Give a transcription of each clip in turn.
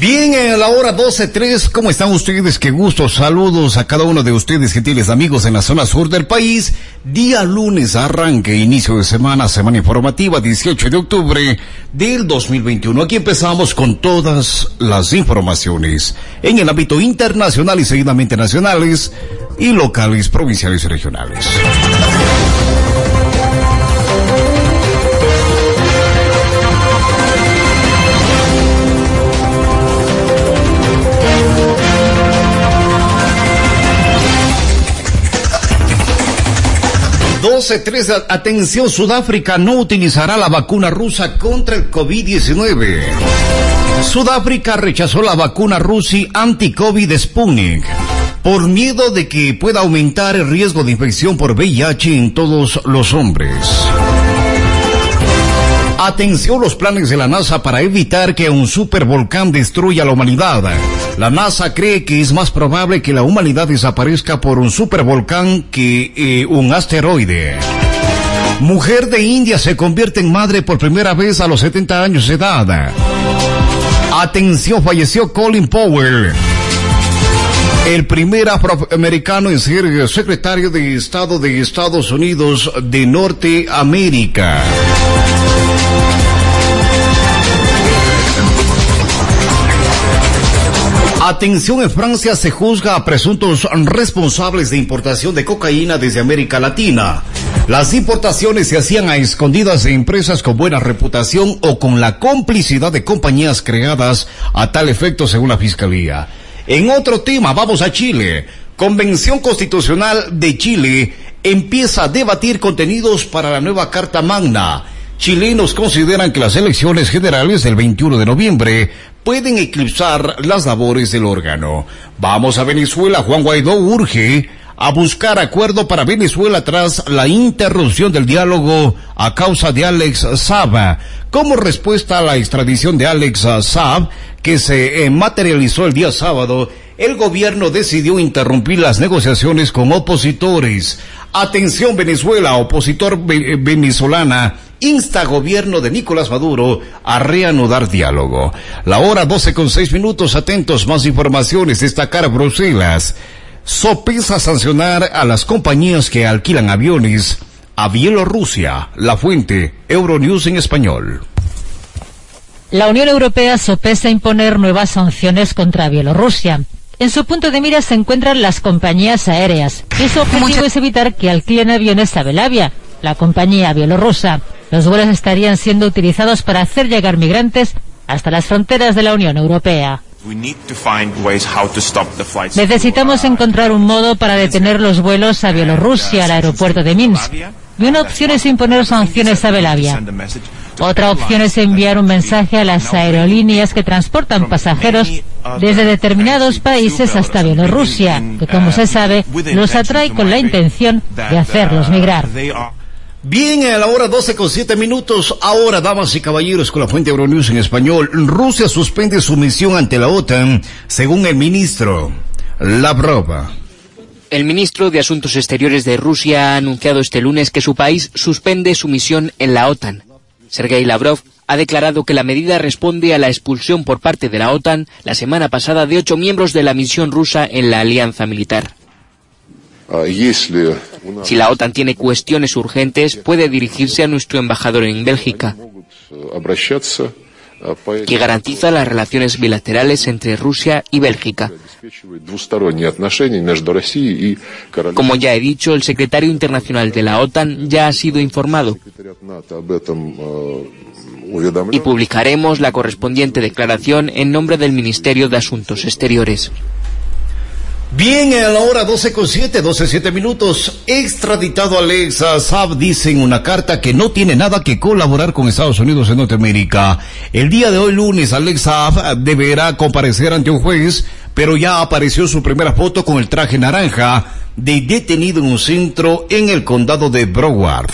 Bien, a la hora 12.03, ¿cómo están ustedes? Qué gusto, saludos a cada uno de ustedes, gentiles amigos en la zona sur del país. Día lunes, arranque, inicio de semana, semana informativa, 18 de octubre del 2021. Aquí empezamos con todas las informaciones en el ámbito internacional y seguidamente nacionales y locales, provinciales y regionales. 12.3, atención, Sudáfrica no utilizará la vacuna rusa contra el COVID-19. Sudáfrica rechazó la vacuna rusa anti-COVID Sputnik por miedo de que pueda aumentar el riesgo de infección por VIH en todos los hombres. Atención los planes de la NASA para evitar que un supervolcán destruya la humanidad. La NASA cree que es más probable que la humanidad desaparezca por un supervolcán que eh, un asteroide. Mujer de India se convierte en madre por primera vez a los 70 años de edad. Atención, falleció Colin Powell. El primer afroamericano en ser secretario de Estado de Estados Unidos de Norteamérica. Atención, en Francia se juzga a presuntos responsables de importación de cocaína desde América Latina. Las importaciones se hacían a escondidas de empresas con buena reputación o con la complicidad de compañías creadas a tal efecto según la Fiscalía. En otro tema, vamos a Chile. Convención Constitucional de Chile empieza a debatir contenidos para la nueva Carta Magna. Chilenos consideran que las elecciones generales del 21 de noviembre pueden eclipsar las labores del órgano. Vamos a Venezuela. Juan Guaidó urge a buscar acuerdo para Venezuela tras la interrupción del diálogo a causa de Alex Saab. Como respuesta a la extradición de Alex Saab, que se eh, materializó el día sábado, el gobierno decidió interrumpir las negociaciones con opositores. Atención Venezuela, opositor venezolana insta gobierno de Nicolás Maduro a reanudar diálogo. La hora 12 con 6 minutos, atentos, más informaciones, destacar Bruselas. Sopesa sancionar a las compañías que alquilan aviones a Bielorrusia. La fuente, Euronews en español. La Unión Europea sopesa imponer nuevas sanciones contra Bielorrusia. En su punto de mira se encuentran las compañías aéreas y su objetivo es evitar que alquilen aviones a Belavia, la compañía bielorrusa. Los vuelos estarían siendo utilizados para hacer llegar migrantes hasta las fronteras de la Unión Europea. Necesitamos encontrar un modo para detener los vuelos a Bielorrusia, al aeropuerto de Minsk. Y una opción es imponer sanciones a Belavia. Otra opción es enviar un mensaje a las aerolíneas que transportan pasajeros desde determinados países hasta Bielorrusia, que como se sabe, los atrae con la intención de hacerlos migrar. Bien, a la hora 12 con 7 minutos, ahora, damas y caballeros, con la fuente Euronews en español, Rusia suspende su misión ante la OTAN, según el ministro Lavrov. El ministro de Asuntos Exteriores de Rusia ha anunciado este lunes que su país suspende su misión en la OTAN. Sergei Lavrov ha declarado que la medida responde a la expulsión por parte de la OTAN la semana pasada de ocho miembros de la misión rusa en la alianza militar. Si la OTAN tiene cuestiones urgentes, puede dirigirse a nuestro embajador en Bélgica, que garantiza las relaciones bilaterales entre Rusia y Bélgica. Como ya he dicho, el secretario internacional de la OTAN ya ha sido informado y publicaremos la correspondiente declaración en nombre del Ministerio de Asuntos Exteriores. Bien, a la hora 12 con 7, 12, 7 minutos, extraditado Alexa Saab dice en una carta que no tiene nada que colaborar con Estados Unidos en Norteamérica. El día de hoy lunes, Alexa Saab deberá comparecer ante un juez, pero ya apareció su primera foto con el traje naranja de detenido en un centro en el condado de Broward.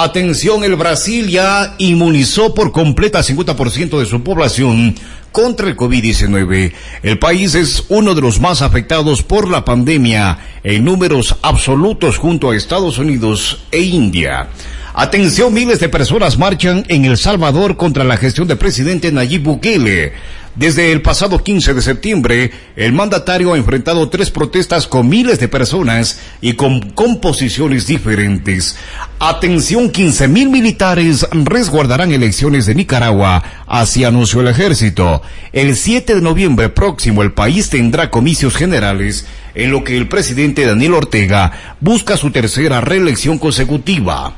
Atención, el Brasil ya inmunizó por completa 50% de su población contra el COVID-19. El país es uno de los más afectados por la pandemia en números absolutos junto a Estados Unidos e India. Atención, miles de personas marchan en El Salvador contra la gestión del presidente Nayib Bukele. Desde el pasado 15 de septiembre, el mandatario ha enfrentado tres protestas con miles de personas y con composiciones diferentes. Atención, 15 mil militares resguardarán elecciones de Nicaragua, así anunció el ejército. El 7 de noviembre próximo el país tendrá comicios generales en lo que el presidente Daniel Ortega busca su tercera reelección consecutiva.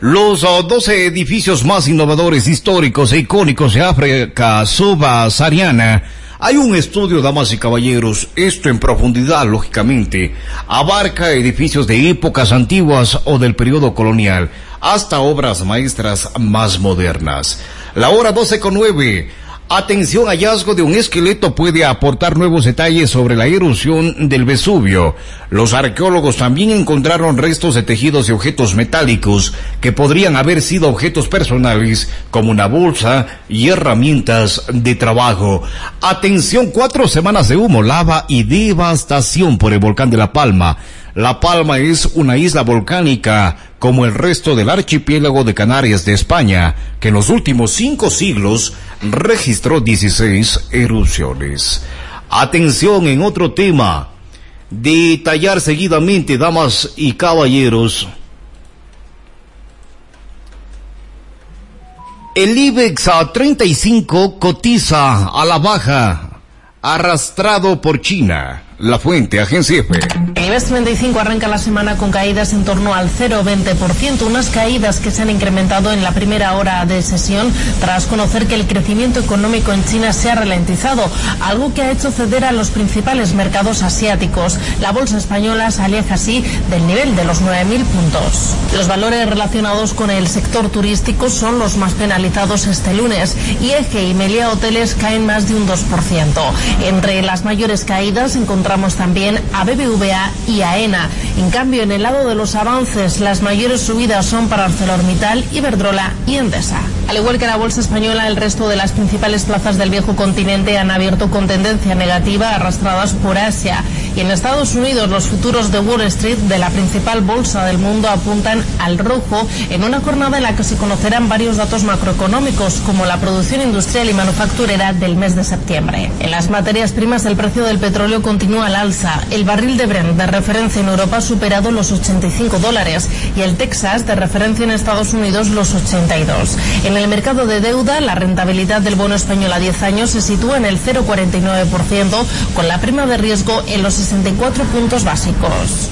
Los 12 edificios más innovadores, históricos e icónicos de África subsahariana. Hay un estudio, damas y caballeros, esto en profundidad, lógicamente, abarca edificios de épocas antiguas o del periodo colonial, hasta obras maestras más modernas. La hora 12 con 9. Atención, hallazgo de un esqueleto puede aportar nuevos detalles sobre la erosión del Vesubio. Los arqueólogos también encontraron restos de tejidos y objetos metálicos que podrían haber sido objetos personales como una bolsa y herramientas de trabajo. Atención, cuatro semanas de humo, lava y devastación por el volcán de La Palma. La Palma es una isla volcánica como el resto del archipiélago de Canarias de España, que en los últimos cinco siglos registró 16 erupciones. Atención en otro tema. Detallar seguidamente, damas y caballeros. El IBEX a 35 cotiza a la baja, arrastrado por China. La fuente, agencia F. El IBEX 35 arranca la semana con caídas en torno al 0,20%, unas caídas que se han incrementado en la primera hora de sesión tras conocer que el crecimiento económico en China se ha ralentizado, algo que ha hecho ceder a los principales mercados asiáticos. La bolsa española se aleja así del nivel de los 9.000 puntos. Los valores relacionados con el sector turístico son los más penalizados este lunes. IEG y Melia Hoteles caen más de un 2%. Entre las mayores caídas encontramos también a BBVA y a ENA. En cambio, en el lado de los avances, las mayores subidas son para ArcelorMittal, Iberdrola y Endesa. Al igual que la bolsa española, el resto de las principales plazas del viejo continente han abierto con tendencia negativa arrastradas por Asia. Y en Estados Unidos, los futuros de Wall Street, de la principal bolsa del mundo, apuntan al rojo en una jornada en la que se conocerán varios datos macroeconómicos, como la producción industrial y manufacturera del mes de septiembre. En las materias primas, el precio del petróleo continúa al alza. El barril de Brent de referencia en Europa ha superado los 85 dólares y el Texas de referencia en Estados Unidos los 82. En el mercado de deuda, la rentabilidad del bono español a 10 años se sitúa en el 0,49%, con la prima de riesgo en los 64 puntos básicos.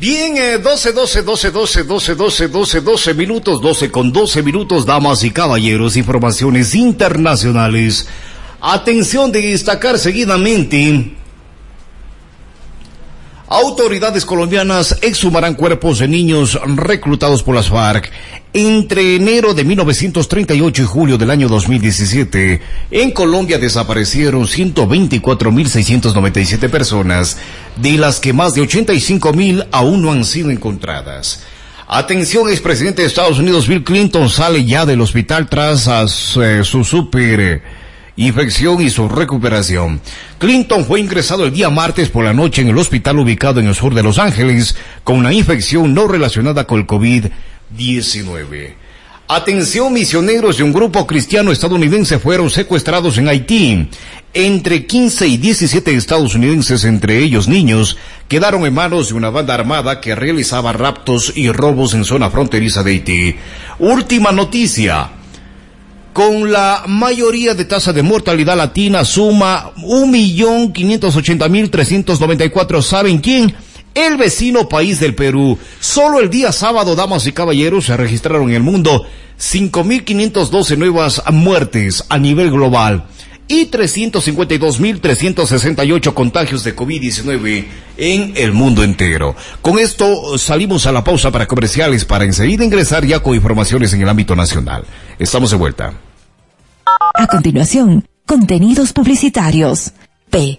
Bien, eh, 12, 12, 12, 12, 12, 12, 12, 12 minutos, 12 con 12 minutos, damas y caballeros, informaciones internacionales. Atención de destacar seguidamente Autoridades colombianas exhumarán cuerpos de niños reclutados por las FARC entre enero de 1938 y julio del año 2017. En Colombia desaparecieron 124.697 personas, de las que más de 85.000 aún no han sido encontradas. Atención, expresidente de Estados Unidos Bill Clinton sale ya del hospital tras eh, su super infección y su recuperación. Clinton fue ingresado el día martes por la noche en el hospital ubicado en el sur de Los Ángeles con una infección no relacionada con el COVID-19. Atención, misioneros de un grupo cristiano estadounidense fueron secuestrados en Haití. Entre 15 y 17 estadounidenses, entre ellos niños, quedaron en manos de una banda armada que realizaba raptos y robos en zona fronteriza de Haití. Última noticia con la mayoría de tasa de mortalidad latina suma 1.580.394. ¿Saben quién? El vecino país del Perú. Solo el día sábado, damas y caballeros, se registraron en el mundo 5.512 nuevas muertes a nivel global. Y 352.368 contagios de COVID-19 en el mundo entero. Con esto salimos a la pausa para comerciales para enseguida ingresar ya con informaciones en el ámbito nacional. Estamos de vuelta. A continuación, contenidos publicitarios. P.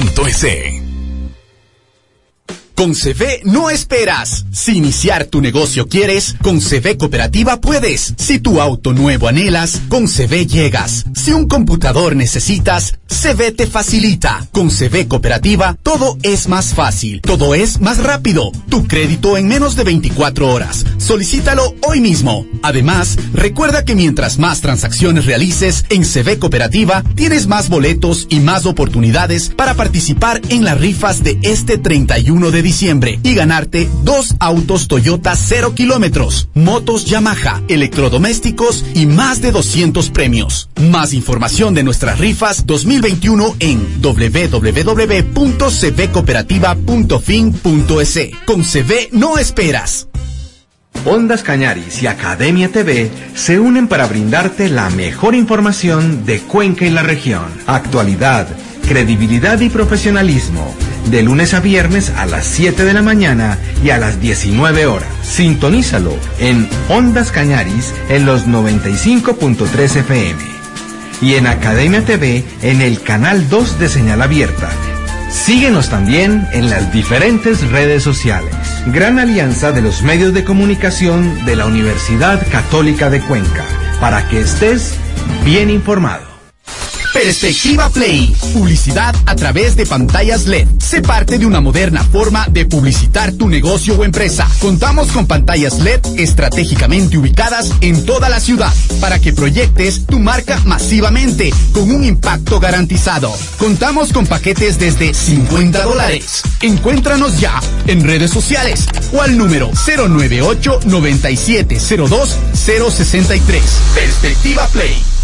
punto con CV no esperas. Si iniciar tu negocio quieres, con CV Cooperativa puedes. Si tu auto nuevo anhelas, con CV llegas. Si un computador necesitas, CV te facilita. Con CV Cooperativa todo es más fácil, todo es más rápido. Tu crédito en menos de 24 horas. Solicítalo hoy mismo. Además, recuerda que mientras más transacciones realices en CV Cooperativa, tienes más boletos y más oportunidades para participar en las rifas de este 31 de diciembre y ganarte dos autos Toyota 0 kilómetros, motos Yamaha, electrodomésticos y más de 200 premios. Más información de nuestras rifas 2021 en www.cvcooperativa.fin.es. Con CV no esperas. Ondas Cañaris y Academia TV se unen para brindarte la mejor información de Cuenca y la región. Actualidad, credibilidad y profesionalismo de lunes a viernes a las 7 de la mañana y a las 19 horas. Sintonízalo en Ondas Cañaris en los 95.3 FM y en Academia TV en el canal 2 de señal abierta. Síguenos también en las diferentes redes sociales. Gran alianza de los medios de comunicación de la Universidad Católica de Cuenca, para que estés bien informado. Perspectiva Play. Publicidad a través de pantallas LED. Se parte de una moderna forma de publicitar tu negocio o empresa. Contamos con pantallas LED estratégicamente ubicadas en toda la ciudad para que proyectes tu marca masivamente con un impacto garantizado. Contamos con paquetes desde 50 dólares. Encuéntranos ya en redes sociales o al número 098 9702 063. Perspectiva Play.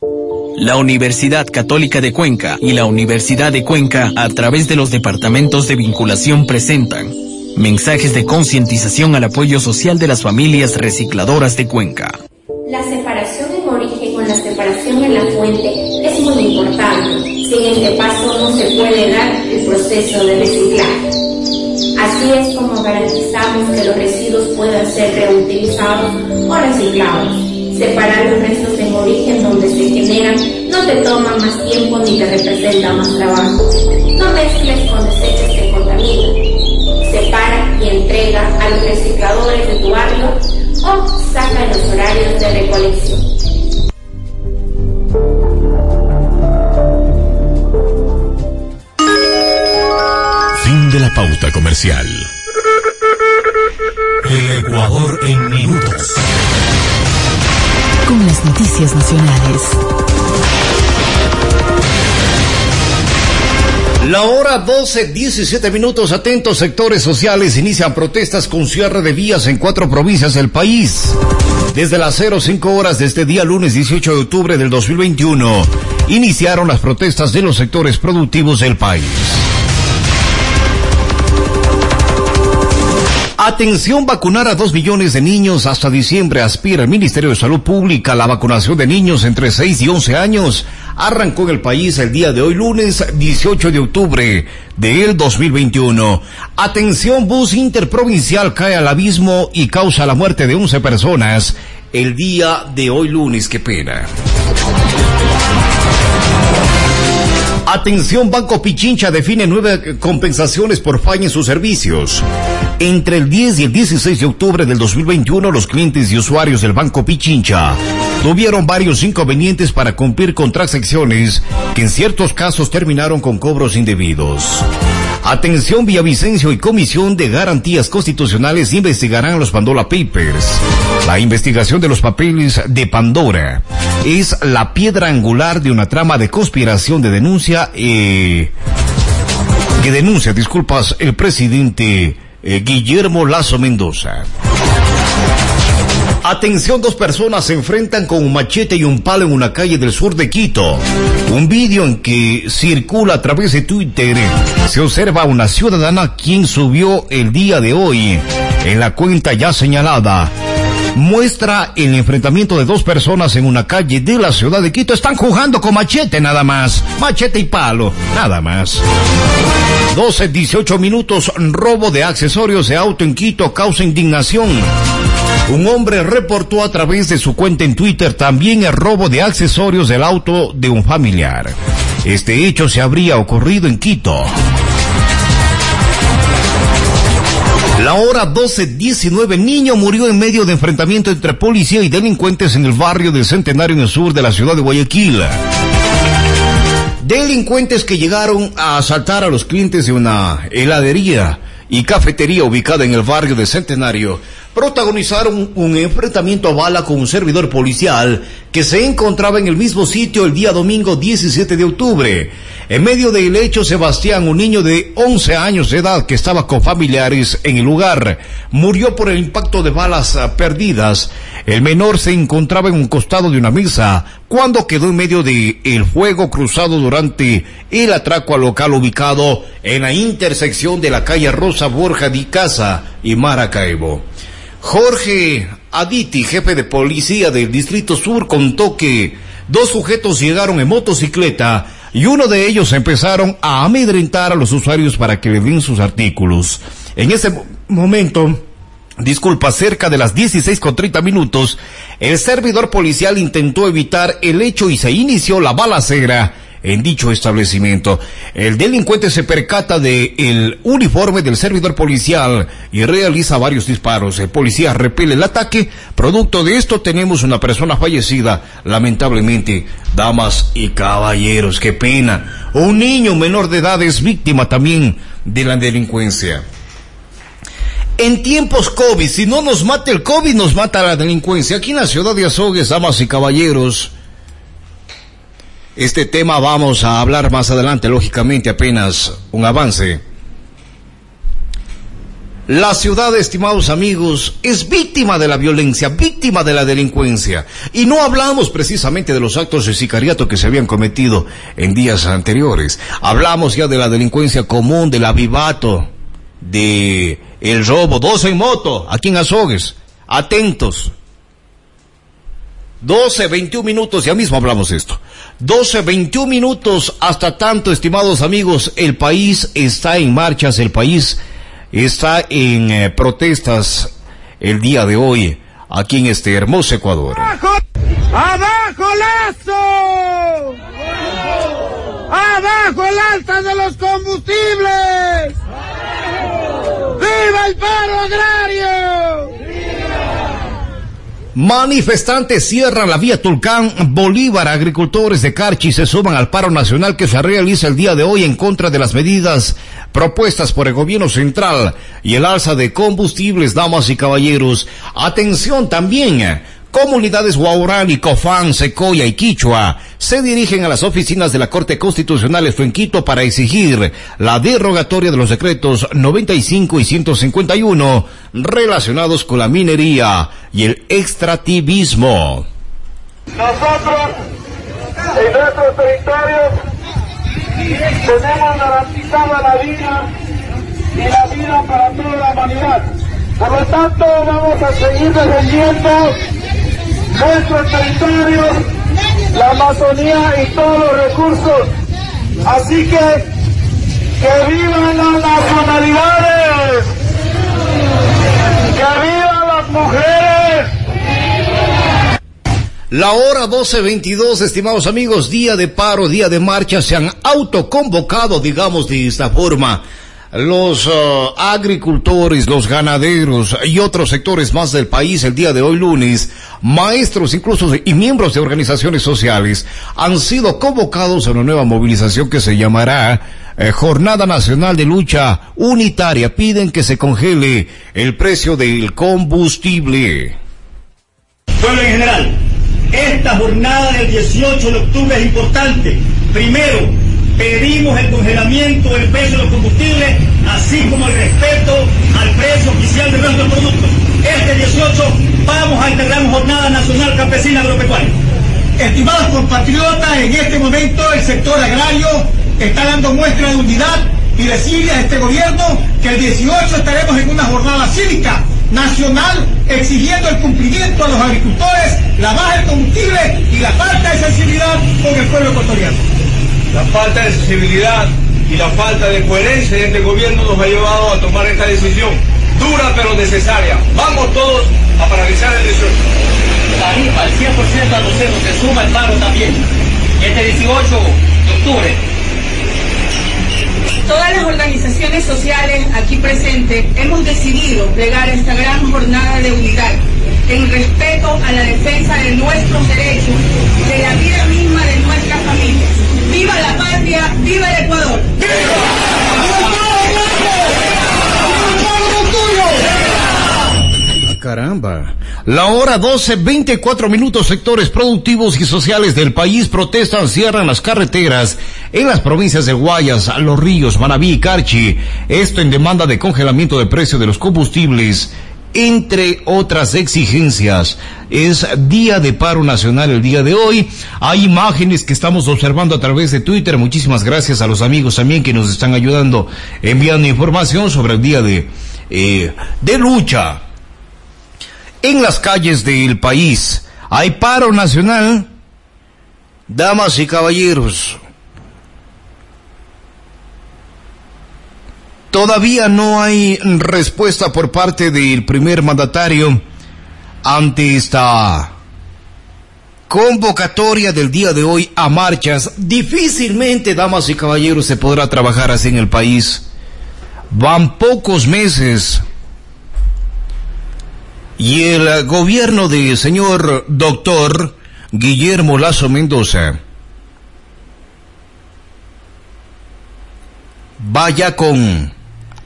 La Universidad Católica de Cuenca y la Universidad de Cuenca, a través de los departamentos de vinculación, presentan mensajes de concientización al apoyo social de las familias recicladoras de Cuenca. La separación en origen con la separación en la fuente es muy importante. Sin este paso no se puede dar el proceso de reciclaje. Así es como garantizamos que los residuos puedan ser reutilizados o reciclados separar los restos en origen donde se generan no te toma más tiempo ni te representa más trabajo. No mezcles con desechos que contaminan. Separa y entrega a los recicladores de tu barrio o saca los horarios de recolección. Fin de la pauta comercial. El Ecuador en minutos con las noticias nacionales. La hora 12, 17 minutos. Atentos sectores sociales inician protestas con cierre de vías en cuatro provincias del país. Desde las 05 horas de este día lunes 18 de octubre del 2021, iniciaron las protestas de los sectores productivos del país. Atención, vacunar a dos millones de niños hasta diciembre. Aspira el Ministerio de Salud Pública. La vacunación de niños entre 6 y 11 años arrancó en el país el día de hoy, lunes 18 de octubre del 2021. Atención, bus interprovincial cae al abismo y causa la muerte de 11 personas el día de hoy, lunes. Qué pena. Atención, Banco Pichincha define nueve compensaciones por falla en sus servicios. Entre el 10 y el 16 de octubre del 2021, los clientes y usuarios del Banco Pichincha tuvieron varios inconvenientes para cumplir con transacciones que en ciertos casos terminaron con cobros indebidos. Atención, Villavicencio y Comisión de Garantías Constitucionales investigarán los Pandora Papers. La investigación de los papeles de Pandora es la piedra angular de una trama de conspiración de denuncia eh, que denuncia, disculpas, el presidente eh, Guillermo Lazo Mendoza. Atención, dos personas se enfrentan con un machete y un palo en una calle del sur de Quito. Un vídeo en que circula a través de Twitter se observa a una ciudadana quien subió el día de hoy en la cuenta ya señalada. Muestra el enfrentamiento de dos personas en una calle de la ciudad de Quito. Están jugando con machete nada más. Machete y palo, nada más. 12, 18 minutos, robo de accesorios de auto en Quito causa indignación. Un hombre reportó a través de su cuenta en Twitter también el robo de accesorios del auto de un familiar. Este hecho se habría ocurrido en Quito. La hora 12.19, niño murió en medio de enfrentamiento entre policía y delincuentes en el barrio del Centenario en el sur de la ciudad de Guayaquil. Delincuentes que llegaron a asaltar a los clientes de una heladería y cafetería ubicada en el barrio del Centenario protagonizaron un enfrentamiento a bala con un servidor policial que se encontraba en el mismo sitio el día domingo 17 de octubre. En medio del hecho, Sebastián, un niño de 11 años de edad que estaba con familiares en el lugar, murió por el impacto de balas ah, perdidas. El menor se encontraba en un costado de una mesa cuando quedó en medio de el fuego cruzado durante el atraco al local ubicado en la intersección de la calle Rosa Borja de Casa y Maracaibo. Jorge Aditi, jefe de policía del Distrito Sur, contó que dos sujetos llegaron en motocicleta y uno de ellos empezaron a amedrentar a los usuarios para que le den sus artículos. En ese momento, disculpa, cerca de las 16 con 30 minutos, el servidor policial intentó evitar el hecho y se inició la balacera en dicho establecimiento. El delincuente se percata de el uniforme del servidor policial y realiza varios disparos. El policía repele el ataque. Producto de esto tenemos una persona fallecida. Lamentablemente, damas y caballeros, qué pena. Un niño menor de edad es víctima también de la delincuencia. En tiempos COVID, si no nos mata el COVID, nos mata la delincuencia. Aquí en la ciudad de Azogues, damas y caballeros, este tema vamos a hablar más adelante, lógicamente apenas un avance. La ciudad, estimados amigos, es víctima de la violencia, víctima de la delincuencia. Y no hablamos precisamente de los actos de sicariato que se habían cometido en días anteriores. Hablamos ya de la delincuencia común, del avivato, de el robo, dos en moto, aquí en Azogues. Atentos. 12, 21 minutos, ya mismo hablamos esto. 12, 21 minutos, hasta tanto, estimados amigos, el país está en marchas, el país está en eh, protestas el día de hoy, aquí en este hermoso Ecuador. ¡Abajo, abajo Lazo! ¡Abajo el alta de los combustibles! ¡Viva el paro agrario! Manifestantes cierran la vía Tulcán Bolívar. Agricultores de Carchi se suman al paro nacional que se realiza el día de hoy en contra de las medidas propuestas por el gobierno central y el alza de combustibles, damas y caballeros. Atención también Comunidades y Cofán, Secoya y Quichua se dirigen a las oficinas de la Corte Constitucional en Quito para exigir la derogatoria de los decretos 95 y 151 relacionados con la minería y el extractivismo. Nosotros, en nuestros territorios, tenemos garantizada la vida y la vida para toda la humanidad. Por lo tanto, vamos a seguir defendiendo nuestros territorios, la Amazonía y todos los recursos. Así que, que vivan las nacionalidades, que vivan las mujeres. La hora 12.22, estimados amigos, día de paro, día de marcha, se han autoconvocado, digamos de esta forma los uh, agricultores, los ganaderos y otros sectores más del país el día de hoy lunes, maestros incluso y miembros de organizaciones sociales han sido convocados a una nueva movilización que se llamará eh, Jornada Nacional de Lucha Unitaria. Piden que se congele el precio del combustible. Pueblo en general, Esta jornada del 18 de octubre es importante. Primero, pedimos el congelamiento del precio de los combustibles, así como el respeto al precio oficial de nuestros productos. Este 18 vamos a integrar una jornada nacional campesina agropecuaria. Estimados compatriotas, en este momento el sector agrario está dando muestra de unidad y decirle a este gobierno que el 18 estaremos en una jornada cívica nacional exigiendo el cumplimiento a los agricultores, la baja del combustible y la falta de sensibilidad con el pueblo ecuatoriano. La falta de sensibilidad y la falta de coherencia de este gobierno nos ha llevado a tomar esta decisión, dura pero necesaria. Vamos todos a paralizar el 18. Tarifa al 100% a los cerros, se suma el paro también. Este 18 de octubre Todas las organizaciones sociales aquí presentes hemos decidido plegar esta gran jornada de unidad en respeto a la defensa de nuestros derechos, de la vida misma. ¡Viva la patria! ¡Viva el Ecuador! Caramba. La hora 12, 24 minutos, sectores productivos y sociales del país protestan, cierran las carreteras en las provincias de Guayas, Los Ríos, Manabí y Carchi. Esto en demanda de congelamiento de precio de los combustibles entre otras exigencias. Es día de paro nacional el día de hoy. Hay imágenes que estamos observando a través de Twitter. Muchísimas gracias a los amigos también que nos están ayudando enviando información sobre el día de, eh, de lucha en las calles del país. Hay paro nacional. Damas y caballeros, todavía no hay respuesta por parte del primer mandatario ante esta convocatoria del día de hoy a marchas. Difícilmente, damas y caballeros, se podrá trabajar así en el país. Van pocos meses y el gobierno del señor doctor Guillermo Lazo Mendoza vaya con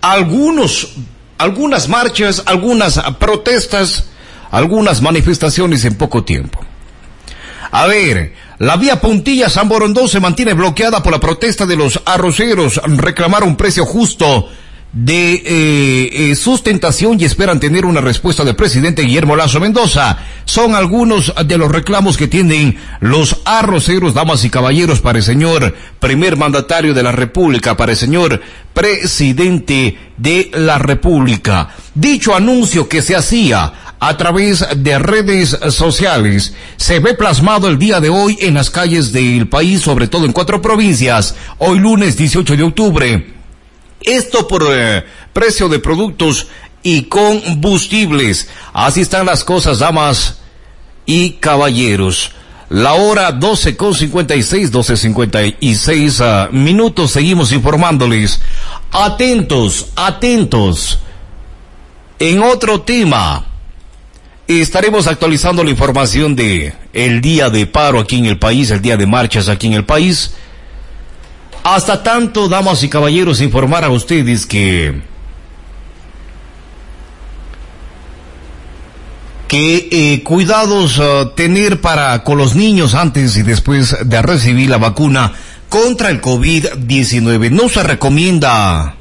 algunos, algunas marchas, algunas protestas, algunas manifestaciones en poco tiempo. A ver, la vía Puntilla San Borondón se mantiene bloqueada por la protesta de los arroceros. Reclamar un precio justo de eh, eh, sustentación y esperan tener una respuesta del presidente Guillermo Lazo Mendoza. Son algunos de los reclamos que tienen los arroceros, damas y caballeros, para el señor primer mandatario de la República, para el señor presidente de la República. Dicho anuncio que se hacía a través de redes sociales se ve plasmado el día de hoy en las calles del país, sobre todo en cuatro provincias, hoy lunes 18 de octubre. Esto por eh, precio de productos y combustibles. Así están las cosas, damas y caballeros. La hora 12 con 56, 12 56 uh, minutos. Seguimos informándoles. Atentos, atentos. En otro tema, estaremos actualizando la información de el día de paro aquí en el país, el día de marchas aquí en el país. Hasta tanto, damas y caballeros, informar a ustedes que que eh, cuidados uh, tener para con los niños antes y después de recibir la vacuna contra el COVID-19. No se recomienda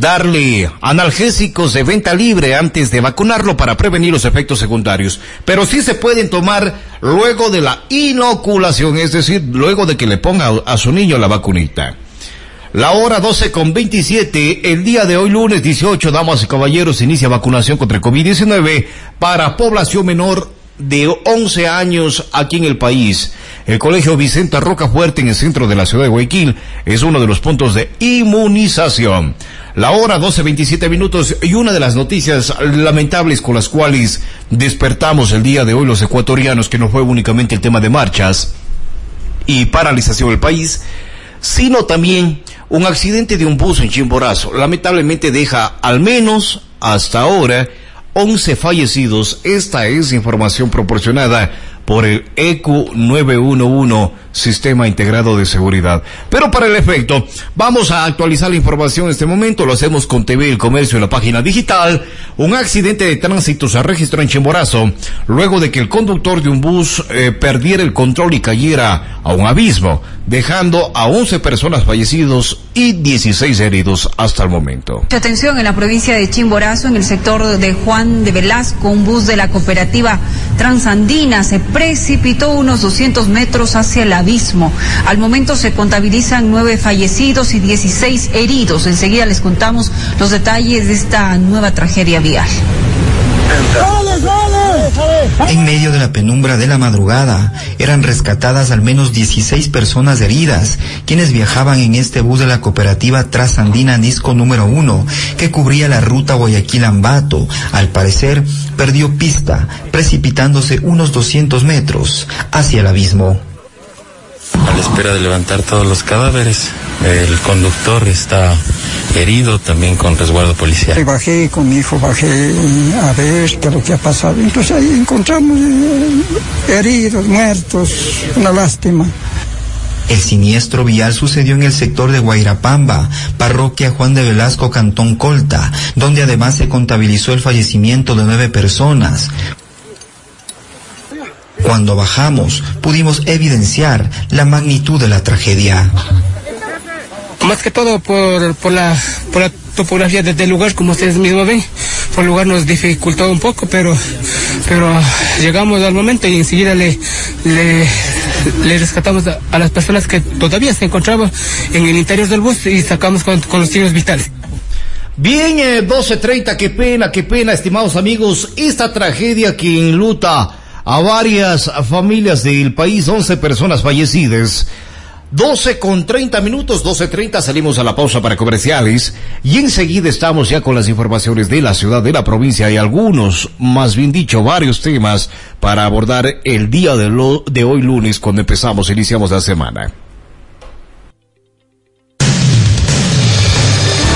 darle analgésicos de venta libre antes de vacunarlo para prevenir los efectos secundarios, pero sí se pueden tomar luego de la inoculación, es decir, luego de que le ponga a su niño la vacunita. La hora 12 con 27, el día de hoy lunes 18, damas y caballeros, inicia vacunación contra el COVID-19 para población menor de 11 años aquí en el país. El Colegio Vicente Roca Fuerte en el centro de la ciudad de Guayaquil es uno de los puntos de inmunización. La hora 12.27 minutos y una de las noticias lamentables con las cuales despertamos el día de hoy los ecuatorianos, que no fue únicamente el tema de marchas y paralización del país, sino también un accidente de un bus en Chimborazo. Lamentablemente deja al menos hasta ahora 11 fallecidos. Esta es información proporcionada por el ECU 911 sistema integrado de seguridad. Pero para el efecto, vamos a actualizar la información en este momento. Lo hacemos con TV El Comercio en la página digital. Un accidente de tránsito se registró en Chimborazo luego de que el conductor de un bus eh, perdiera el control y cayera a un abismo, dejando a 11 personas fallecidos y 16 heridos hasta el momento. Atención en la provincia de Chimborazo, en el sector de Juan de Velasco, un bus de la cooperativa Transandina se precipitó unos 200 metros hacia la abismo. Al momento se contabilizan nueve fallecidos y 16 heridos. Enseguida les contamos los detalles de esta nueva tragedia vial. En medio de la penumbra de la madrugada, eran rescatadas al menos 16 personas heridas, quienes viajaban en este bus de la cooperativa Trasandina Nisco número 1, que cubría la ruta Guayaquil-Ambato. Al parecer, perdió pista, precipitándose unos 200 metros hacia el abismo a la espera de levantar todos los cadáveres. El conductor está herido también con resguardo policial. Bajé con mi hijo, bajé a ver qué es lo que ha pasado. Entonces ahí encontramos eh, heridos, muertos, una lástima. El siniestro vial sucedió en el sector de Guairapamba, parroquia Juan de Velasco, Cantón Colta, donde además se contabilizó el fallecimiento de nueve personas. Cuando bajamos, pudimos evidenciar la magnitud de la tragedia. Más que todo por, por, la, por la topografía del lugar, como ustedes mismos ven, por el lugar nos dificultó un poco, pero, pero llegamos al momento y enseguida le, le, le rescatamos a, las personas que todavía se encontraban en el interior del bus y sacamos con, con los signos vitales. Bien, eh, 12.30, qué pena, qué pena, estimados amigos, esta tragedia que enluta a varias familias del país, 11 personas fallecidas. 12 con 30 minutos, 12.30 salimos a la pausa para comerciales y enseguida estamos ya con las informaciones de la ciudad, de la provincia y algunos, más bien dicho, varios temas para abordar el día de, lo, de hoy lunes cuando empezamos, iniciamos la semana.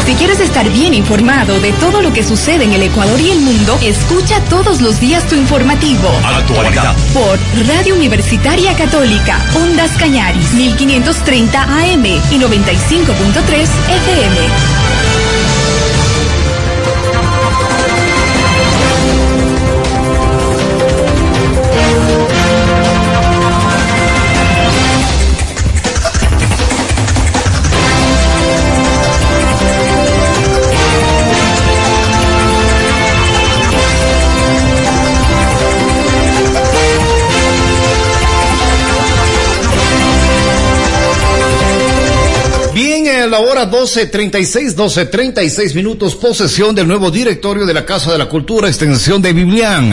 Si quieres estar bien informado de todo lo que sucede en el Ecuador y el mundo, escucha todos los días tu informativo. Actualidad. Por Radio Universitaria Católica, Ondas Cañaris, 1530 AM y 95.3 FM. La hora 12.36, 12.36 minutos, posesión del nuevo directorio de la Casa de la Cultura, extensión de Biblián.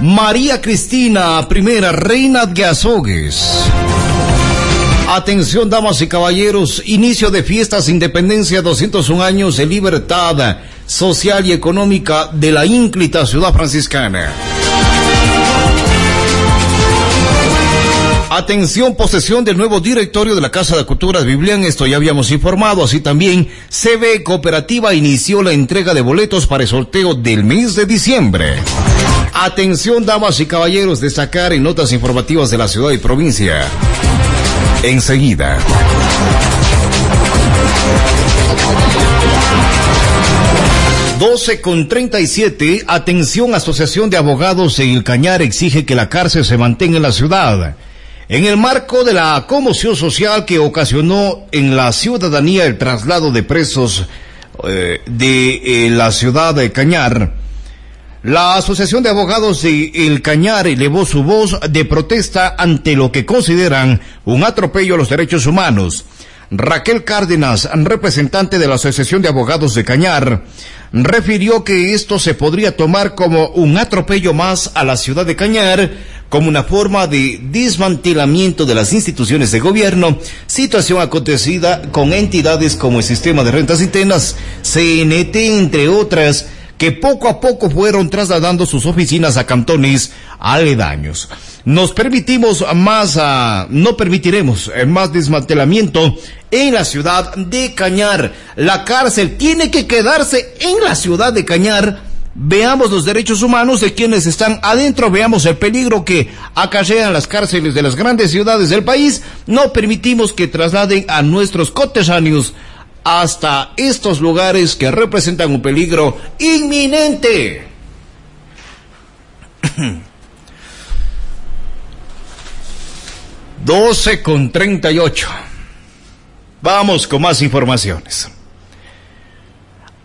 María Cristina, primera reina de Azogues. Atención, damas y caballeros, inicio de fiestas Independencia 201 años de libertad social y económica de la ínclita ciudad franciscana. Atención, posesión del nuevo directorio de la Casa de Cultura de Biblián. Esto ya habíamos informado. Así también, CB Cooperativa inició la entrega de boletos para el sorteo del mes de diciembre. Atención, damas y caballeros, destacar en notas informativas de la ciudad y provincia. Enseguida. Doce con treinta y siete. Atención, Asociación de Abogados en el Cañar exige que la cárcel se mantenga en la ciudad. En el marco de la conmoción social que ocasionó en la ciudadanía el traslado de presos eh, de eh, la ciudad de Cañar, la Asociación de Abogados de El Cañar elevó su voz de protesta ante lo que consideran un atropello a los derechos humanos. Raquel Cárdenas, representante de la Asociación de Abogados de Cañar, refirió que esto se podría tomar como un atropello más a la ciudad de Cañar, como una forma de desmantelamiento de las instituciones de gobierno, situación acontecida con entidades como el Sistema de Rentas Internas, CNT, entre otras, que poco a poco fueron trasladando sus oficinas a cantones aledaños. Nos permitimos más, uh, no permitiremos más desmantelamiento en la ciudad de Cañar. La cárcel tiene que quedarse en la ciudad de Cañar veamos los derechos humanos de quienes están adentro, veamos el peligro que acarrean las cárceles de las grandes ciudades del país, no permitimos que trasladen a nuestros coterráneos hasta estos lugares que representan un peligro inminente. 12 con 38. Vamos con más informaciones.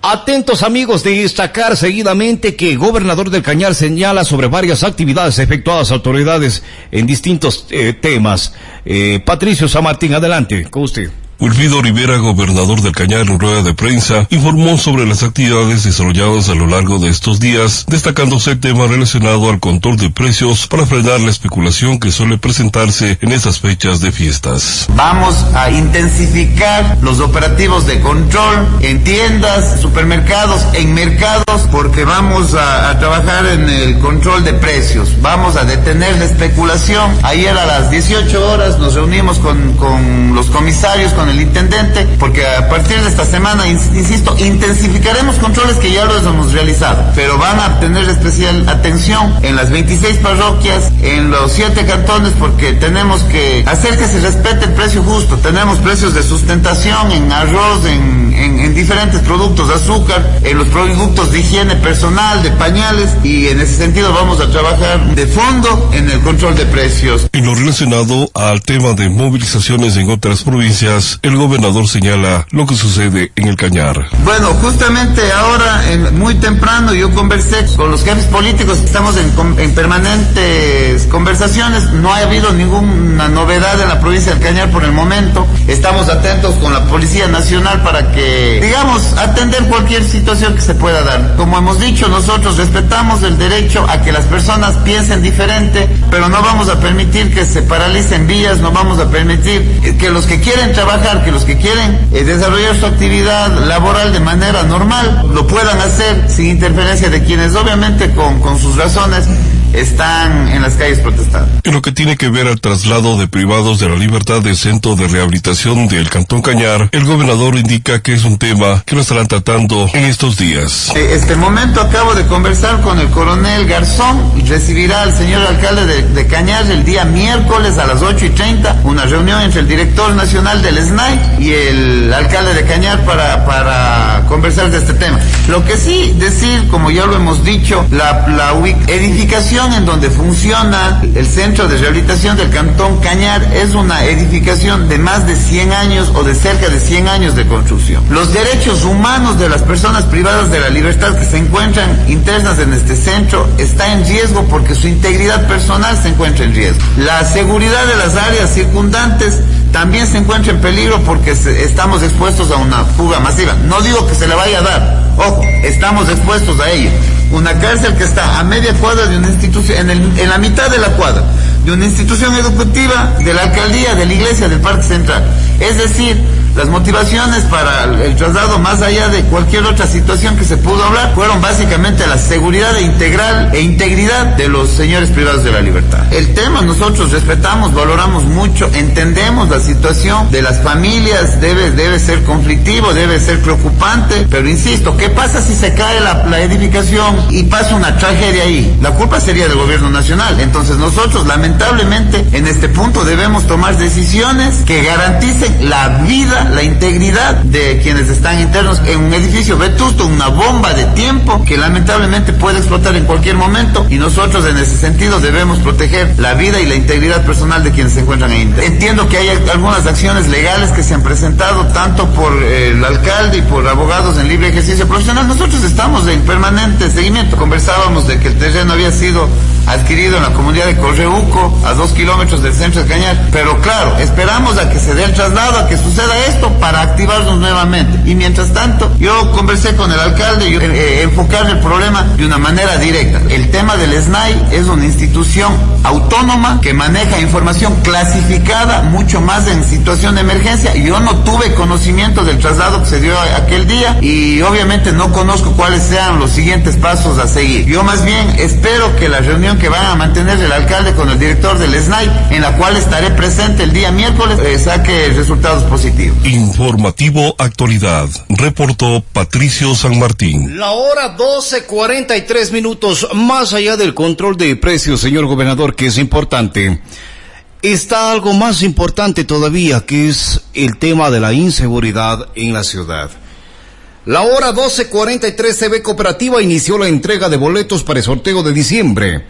Atentos amigos de destacar seguidamente que el gobernador del Cañar señala sobre varias actividades efectuadas autoridades en distintos eh, temas. Eh, Patricio San Martín, adelante con usted. Wilfrido Rivera, gobernador del Cañar, en rueda de prensa, informó sobre las actividades desarrolladas a lo largo de estos días, destacándose el tema relacionado al control de precios para frenar la especulación que suele presentarse en esas fechas de fiestas. Vamos a intensificar los operativos de control en tiendas, supermercados, en mercados, porque vamos a, a trabajar en el control de precios. Vamos a detener la especulación. Ayer a las 18 horas nos reunimos con, con los comisarios, con el intendente, porque a partir de esta semana, insisto, intensificaremos controles que ya los hemos realizado, pero van a tener especial atención en las 26 parroquias, en los 7 cantones, porque tenemos que hacer que se respete el precio justo. Tenemos precios de sustentación en arroz, en, en, en diferentes productos, azúcar, en los productos de higiene personal, de pañales, y en ese sentido vamos a trabajar de fondo en el control de precios. En lo relacionado al tema de movilizaciones en otras provincias, el gobernador señala lo que sucede en el Cañar. Bueno, justamente ahora, en, muy temprano, yo conversé con los jefes políticos, estamos en, en, permanentes conversaciones, no ha habido ninguna novedad en la provincia del Cañar por el momento, estamos atentos con la Policía Nacional para que, digamos, atender cualquier situación que se pueda dar. Como hemos dicho, nosotros respetamos el derecho a que las personas piensen diferente, pero no vamos a permitir que se paralicen vías, no vamos a permitir que los que quieren trabajar, que los que quieren eh, desarrollar su actividad laboral de manera normal, lo puedan hacer sin interferencia de quienes obviamente con, con sus razones están en las calles protestando. En lo que tiene que ver al traslado de privados de la libertad del Centro de Rehabilitación del Cantón Cañar, el gobernador indica que es un tema que lo estarán tratando en estos días. Este momento acabo de conversar con el coronel Garzón y recibirá al señor alcalde de, de Cañar el día miércoles a las 8 y 30 una reunión entre el director nacional del SNAI y el alcalde de Cañar para, para conversar de este tema. Lo que sí decir, como ya lo hemos dicho, la, la edificación en donde funciona el centro de rehabilitación del Cantón Cañar es una edificación de más de 100 años o de cerca de 100 años de construcción. Los derechos humanos de las personas privadas de la libertad que se encuentran internas en este centro está en riesgo porque su integridad personal se encuentra en riesgo. La seguridad de las áreas circundantes también se encuentra en peligro porque se, estamos expuestos a una fuga masiva. No digo que se le vaya a dar, ojo, estamos expuestos a ello. Una cárcel que está a media cuadra de una institución, en, el, en la mitad de la cuadra, de una institución educativa, de la alcaldía, de la iglesia, del Parque Central. Es decir, las motivaciones para el traslado, más allá de cualquier otra situación que se pudo hablar, fueron básicamente la seguridad integral e integridad de los señores privados de la libertad. El tema nosotros respetamos, valoramos mucho, entendemos la situación de las familias, debe, debe ser conflictivo, debe ser preocupante, pero insisto, ¿qué pasa si se cae la, la edificación y pasa una tragedia ahí? La culpa sería del gobierno nacional. Entonces nosotros, lamentablemente, en este punto debemos tomar decisiones que garanticen la vida la integridad de quienes están internos en un edificio vetusto, una bomba de tiempo que lamentablemente puede explotar en cualquier momento y nosotros en ese sentido debemos proteger la vida y la integridad personal de quienes se encuentran ahí. Entiendo que hay algunas acciones legales que se han presentado tanto por eh, el alcalde y por abogados en libre ejercicio profesional. Nosotros estamos en permanente seguimiento. Conversábamos de que el terreno había sido adquirido en la comunidad de Correuco, a dos kilómetros del centro de Cañar. Pero claro, esperamos a que se dé el traslado, a que suceda esto para activarnos nuevamente. Y mientras tanto, yo conversé con el alcalde y eh, eh, enfocar el problema de una manera directa. El tema del SNAI es una institución autónoma que maneja información clasificada mucho más en situación de emergencia. Yo no tuve conocimiento del traslado que se dio aquel día y obviamente no conozco cuáles sean los siguientes pasos a seguir. Yo más bien espero que la reunión que van a mantener el alcalde con el director del SNAI, en la cual estaré presente el día miércoles, eh, saque resultados positivos. Informativo Actualidad, reportó Patricio San Martín. La hora 12.43 minutos, más allá del control de precios, señor gobernador, que es importante. Está algo más importante todavía, que es el tema de la inseguridad en la ciudad. La hora 12.43 TV Cooperativa inició la entrega de boletos para el sorteo de diciembre.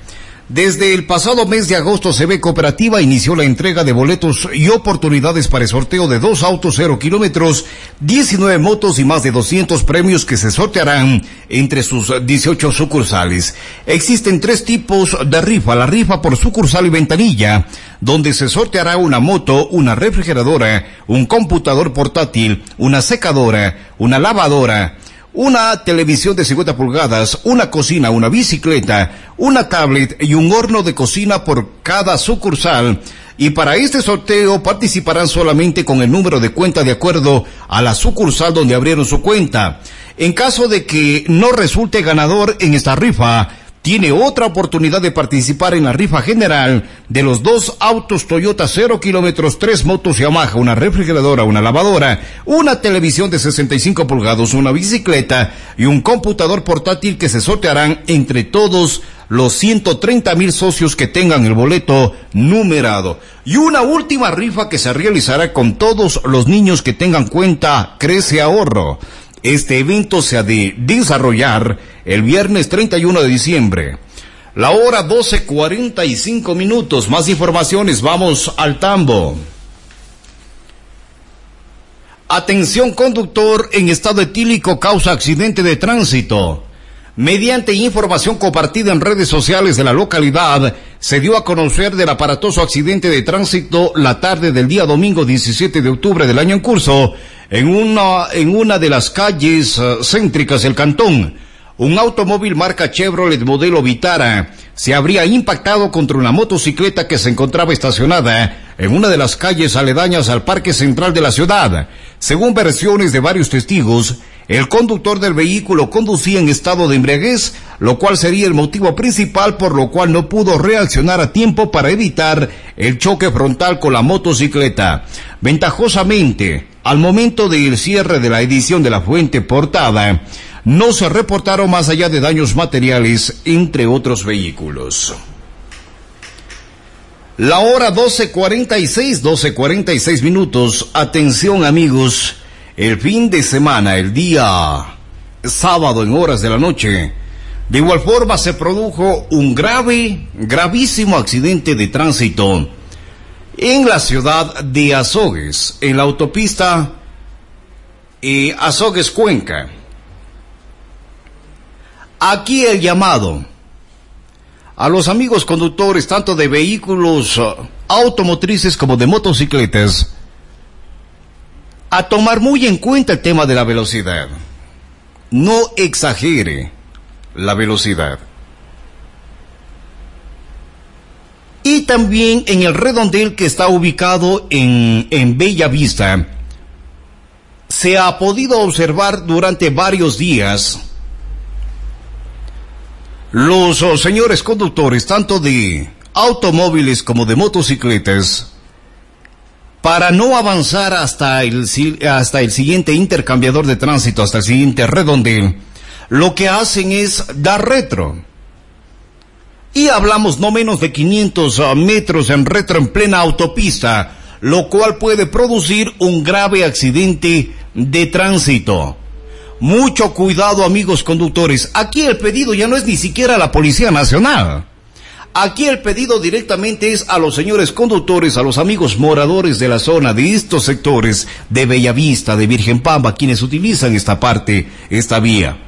Desde el pasado mes de agosto, CB Cooperativa inició la entrega de boletos y oportunidades para el sorteo de dos autos cero kilómetros, 19 motos y más de 200 premios que se sortearán entre sus 18 sucursales. Existen tres tipos de rifa. La rifa por sucursal y ventanilla, donde se sorteará una moto, una refrigeradora, un computador portátil, una secadora, una lavadora, una televisión de 50 pulgadas, una cocina, una bicicleta, una tablet y un horno de cocina por cada sucursal. Y para este sorteo participarán solamente con el número de cuenta de acuerdo a la sucursal donde abrieron su cuenta. En caso de que no resulte ganador en esta rifa, tiene otra oportunidad de participar en la rifa general de los dos autos Toyota 0 kilómetros, tres motos Yamaha, una refrigeradora, una lavadora, una televisión de 65 pulgadas, una bicicleta y un computador portátil que se sortearán entre todos los 130 mil socios que tengan el boleto numerado. Y una última rifa que se realizará con todos los niños que tengan cuenta Crece Ahorro. Este evento se ha de desarrollar el viernes 31 de diciembre. La hora 12.45 minutos. Más informaciones. Vamos al tambo. Atención conductor en estado etílico causa accidente de tránsito. Mediante información compartida en redes sociales de la localidad, se dio a conocer del aparatoso accidente de tránsito la tarde del día domingo 17 de octubre del año en curso en una, en una de las calles uh, céntricas del cantón. Un automóvil marca Chevrolet modelo Vitara se habría impactado contra una motocicleta que se encontraba estacionada en una de las calles aledañas al Parque Central de la ciudad. Según versiones de varios testigos, el conductor del vehículo conducía en estado de embriaguez, lo cual sería el motivo principal por lo cual no pudo reaccionar a tiempo para evitar el choque frontal con la motocicleta. Ventajosamente, al momento del cierre de la edición de la fuente portada, no se reportaron más allá de daños materiales entre otros vehículos. La hora 12.46, 12.46 minutos. Atención amigos, el fin de semana, el día sábado en horas de la noche, de igual forma se produjo un grave, gravísimo accidente de tránsito en la ciudad de Azogues, en la autopista eh, Azogues Cuenca. Aquí el llamado a los amigos conductores tanto de vehículos uh, automotrices como de motocicletas a tomar muy en cuenta el tema de la velocidad. No exagere la velocidad. Y también en el redondel que está ubicado en, en Bella Vista, se ha podido observar durante varios días los oh, señores conductores, tanto de automóviles como de motocicletas, para no avanzar hasta el, hasta el siguiente intercambiador de tránsito, hasta el siguiente redondel, lo que hacen es dar retro y hablamos no menos de 500 ah, metros en retro en plena autopista, lo cual puede producir un grave accidente de tránsito. Mucho cuidado amigos conductores, aquí el pedido ya no es ni siquiera a la Policía Nacional. Aquí el pedido directamente es a los señores conductores, a los amigos moradores de la zona, de estos sectores, de Bellavista, de Virgen Pamba, quienes utilizan esta parte, esta vía.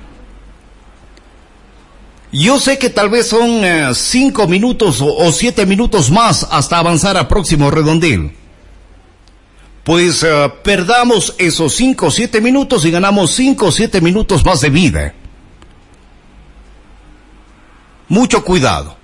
Yo sé que tal vez son eh, cinco minutos o, siete minutos más hasta avanzar a próximo redondel. Pues eh, perdamos esos cinco o siete minutos y ganamos cinco o siete minutos más de vida. Mucho cuidado.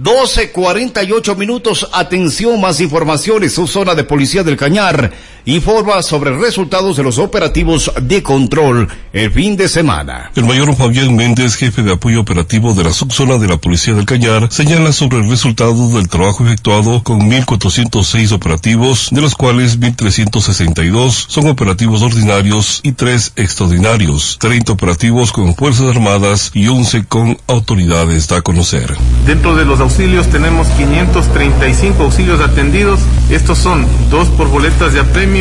12.48 minutos, atención, más informaciones, su zona de policía del Cañar informa sobre resultados de los operativos de control el fin de semana. El mayor Fabián Méndez, jefe de apoyo operativo de la subzona de la Policía del Cañar, señala sobre el resultado del trabajo efectuado con 1.406 operativos, de los cuales 1.362 son operativos ordinarios y 3 extraordinarios, 30 operativos con Fuerzas Armadas y 11 con autoridades da a conocer. Dentro de los auxilios tenemos 535 auxilios atendidos. Estos son dos por boletas de apremio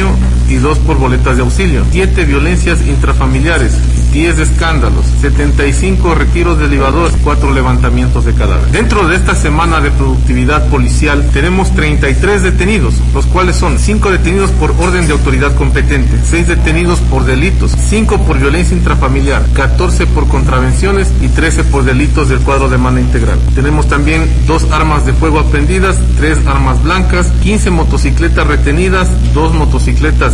y dos por boletas de auxilio. Siete violencias intrafamiliares, 10 escándalos, 75 retiros de libadores, 4 levantamientos de cadáveres. Dentro de esta semana de productividad policial tenemos 33 detenidos, los cuales son 5 detenidos por orden de autoridad competente, 6 detenidos por delitos, 5 por violencia intrafamiliar, 14 por contravenciones y 13 por delitos del cuadro de mano integral. Tenemos también dos armas de fuego aprendidas, 3 armas blancas, 15 motocicletas retenidas, 2 motocicletas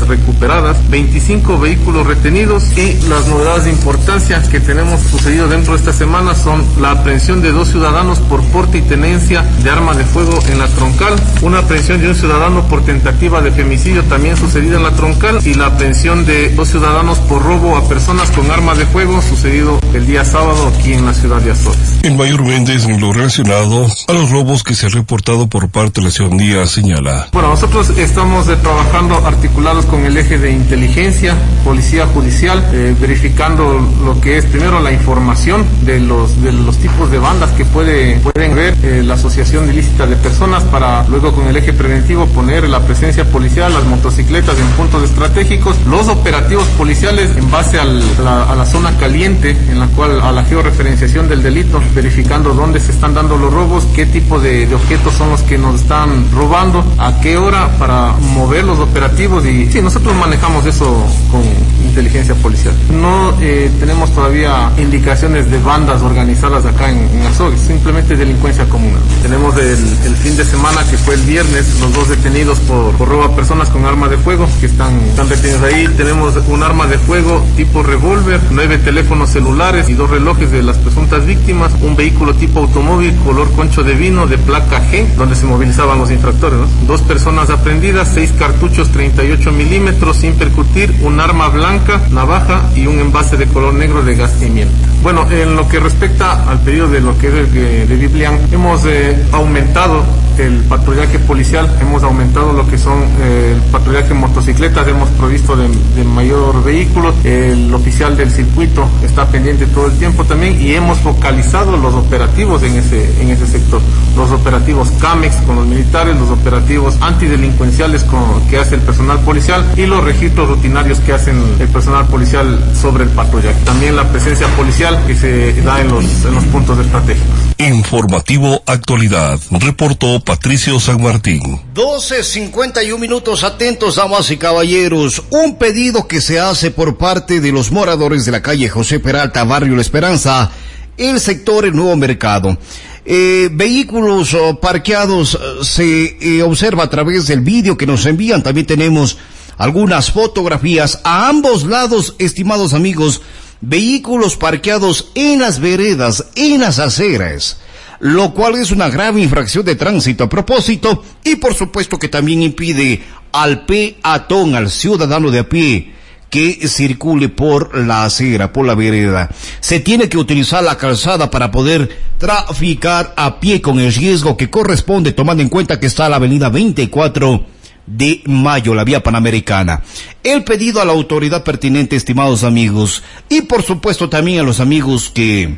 recuperadas, 25 vehículos retenidos y las novedades de importancia que tenemos sucedido dentro de esta semana son la aprehensión de dos ciudadanos por porte y tenencia de arma de fuego en la troncal, una aprehensión de un ciudadano por tentativa de femicidio también sucedida en la troncal y la aprehensión de dos ciudadanos por robo a personas con arma de fuego sucedido el día sábado aquí en la ciudad de Azores. El mayor Méndez en lo relacionado a los robos que se han reportado por parte de la ciudadanía señala. Bueno, nosotros estamos eh, trabajando articulados con el eje de inteligencia, policía judicial, eh, verificando lo que es primero la información de los de los tipos de bandas que puede, pueden ver eh, la asociación ilícita de personas para luego con el eje preventivo poner la presencia policial, las motocicletas en puntos estratégicos, los operativos policiales en base al, la, a la zona caliente en la cual a la georreferenciación del delito, verificando dónde se están dando los robos, qué tipo de, de objetos son los que nos están robando, a qué hora para mover los operativos y sí, nosotros manejamos eso con inteligencia policial. No eh, tenemos todavía indicaciones de bandas organizadas acá en, en Azores, simplemente delincuencia común. Tenemos el, el, fin de semana que fue el viernes, los dos detenidos por, por robo personas con arma de fuego que están, están detenidos ahí. Tenemos un arma de fuego tipo revólver, nueve teléfonos celulares y dos relojes de las presuntas víctimas, un vehículo tipo automóvil color concho de vino de placa G, donde se movilizaban los infractores. Dos personas aprendidas, seis cartuchos 38 milímetros sin percutir, un arma blanca, navaja y un envase de color negro de gas pimienta. Bueno, en lo que respecta al pedido de lo que es de, de Biblian, hemos eh, aumentado el patrullaje policial, hemos aumentado lo que son eh, el patrullaje en motocicletas, hemos provisto de, mayor vehículo, el oficial del circuito está pendiente todo el tiempo también y hemos focalizado los operativos en ese, en ese sector, los operativos CAMEX con los militares, los operativos antidelincuenciales con, que hace el personal policial y los registros rutinarios que hacen el personal policial sobre el patrullaje. También la presencia policial que se da en los, en los puntos estratégicos. Informativo Actualidad, reportó Patricio San Martín. 12.51 minutos atentos, damas y caballeros. Un pedido que se hace por parte de los moradores de la calle José Peralta, Barrio La Esperanza, el sector El Nuevo Mercado. Eh, vehículos oh, parqueados se eh, observa a través del vídeo que nos envían. También tenemos algunas fotografías a ambos lados, estimados amigos, vehículos parqueados en las veredas, en las aceras lo cual es una grave infracción de tránsito a propósito y por supuesto que también impide al peatón, al ciudadano de a pie, que circule por la acera, por la vereda. Se tiene que utilizar la calzada para poder traficar a pie con el riesgo que corresponde tomando en cuenta que está la avenida 24 de mayo, la vía panamericana. El pedido a la autoridad pertinente, estimados amigos, y por supuesto también a los amigos que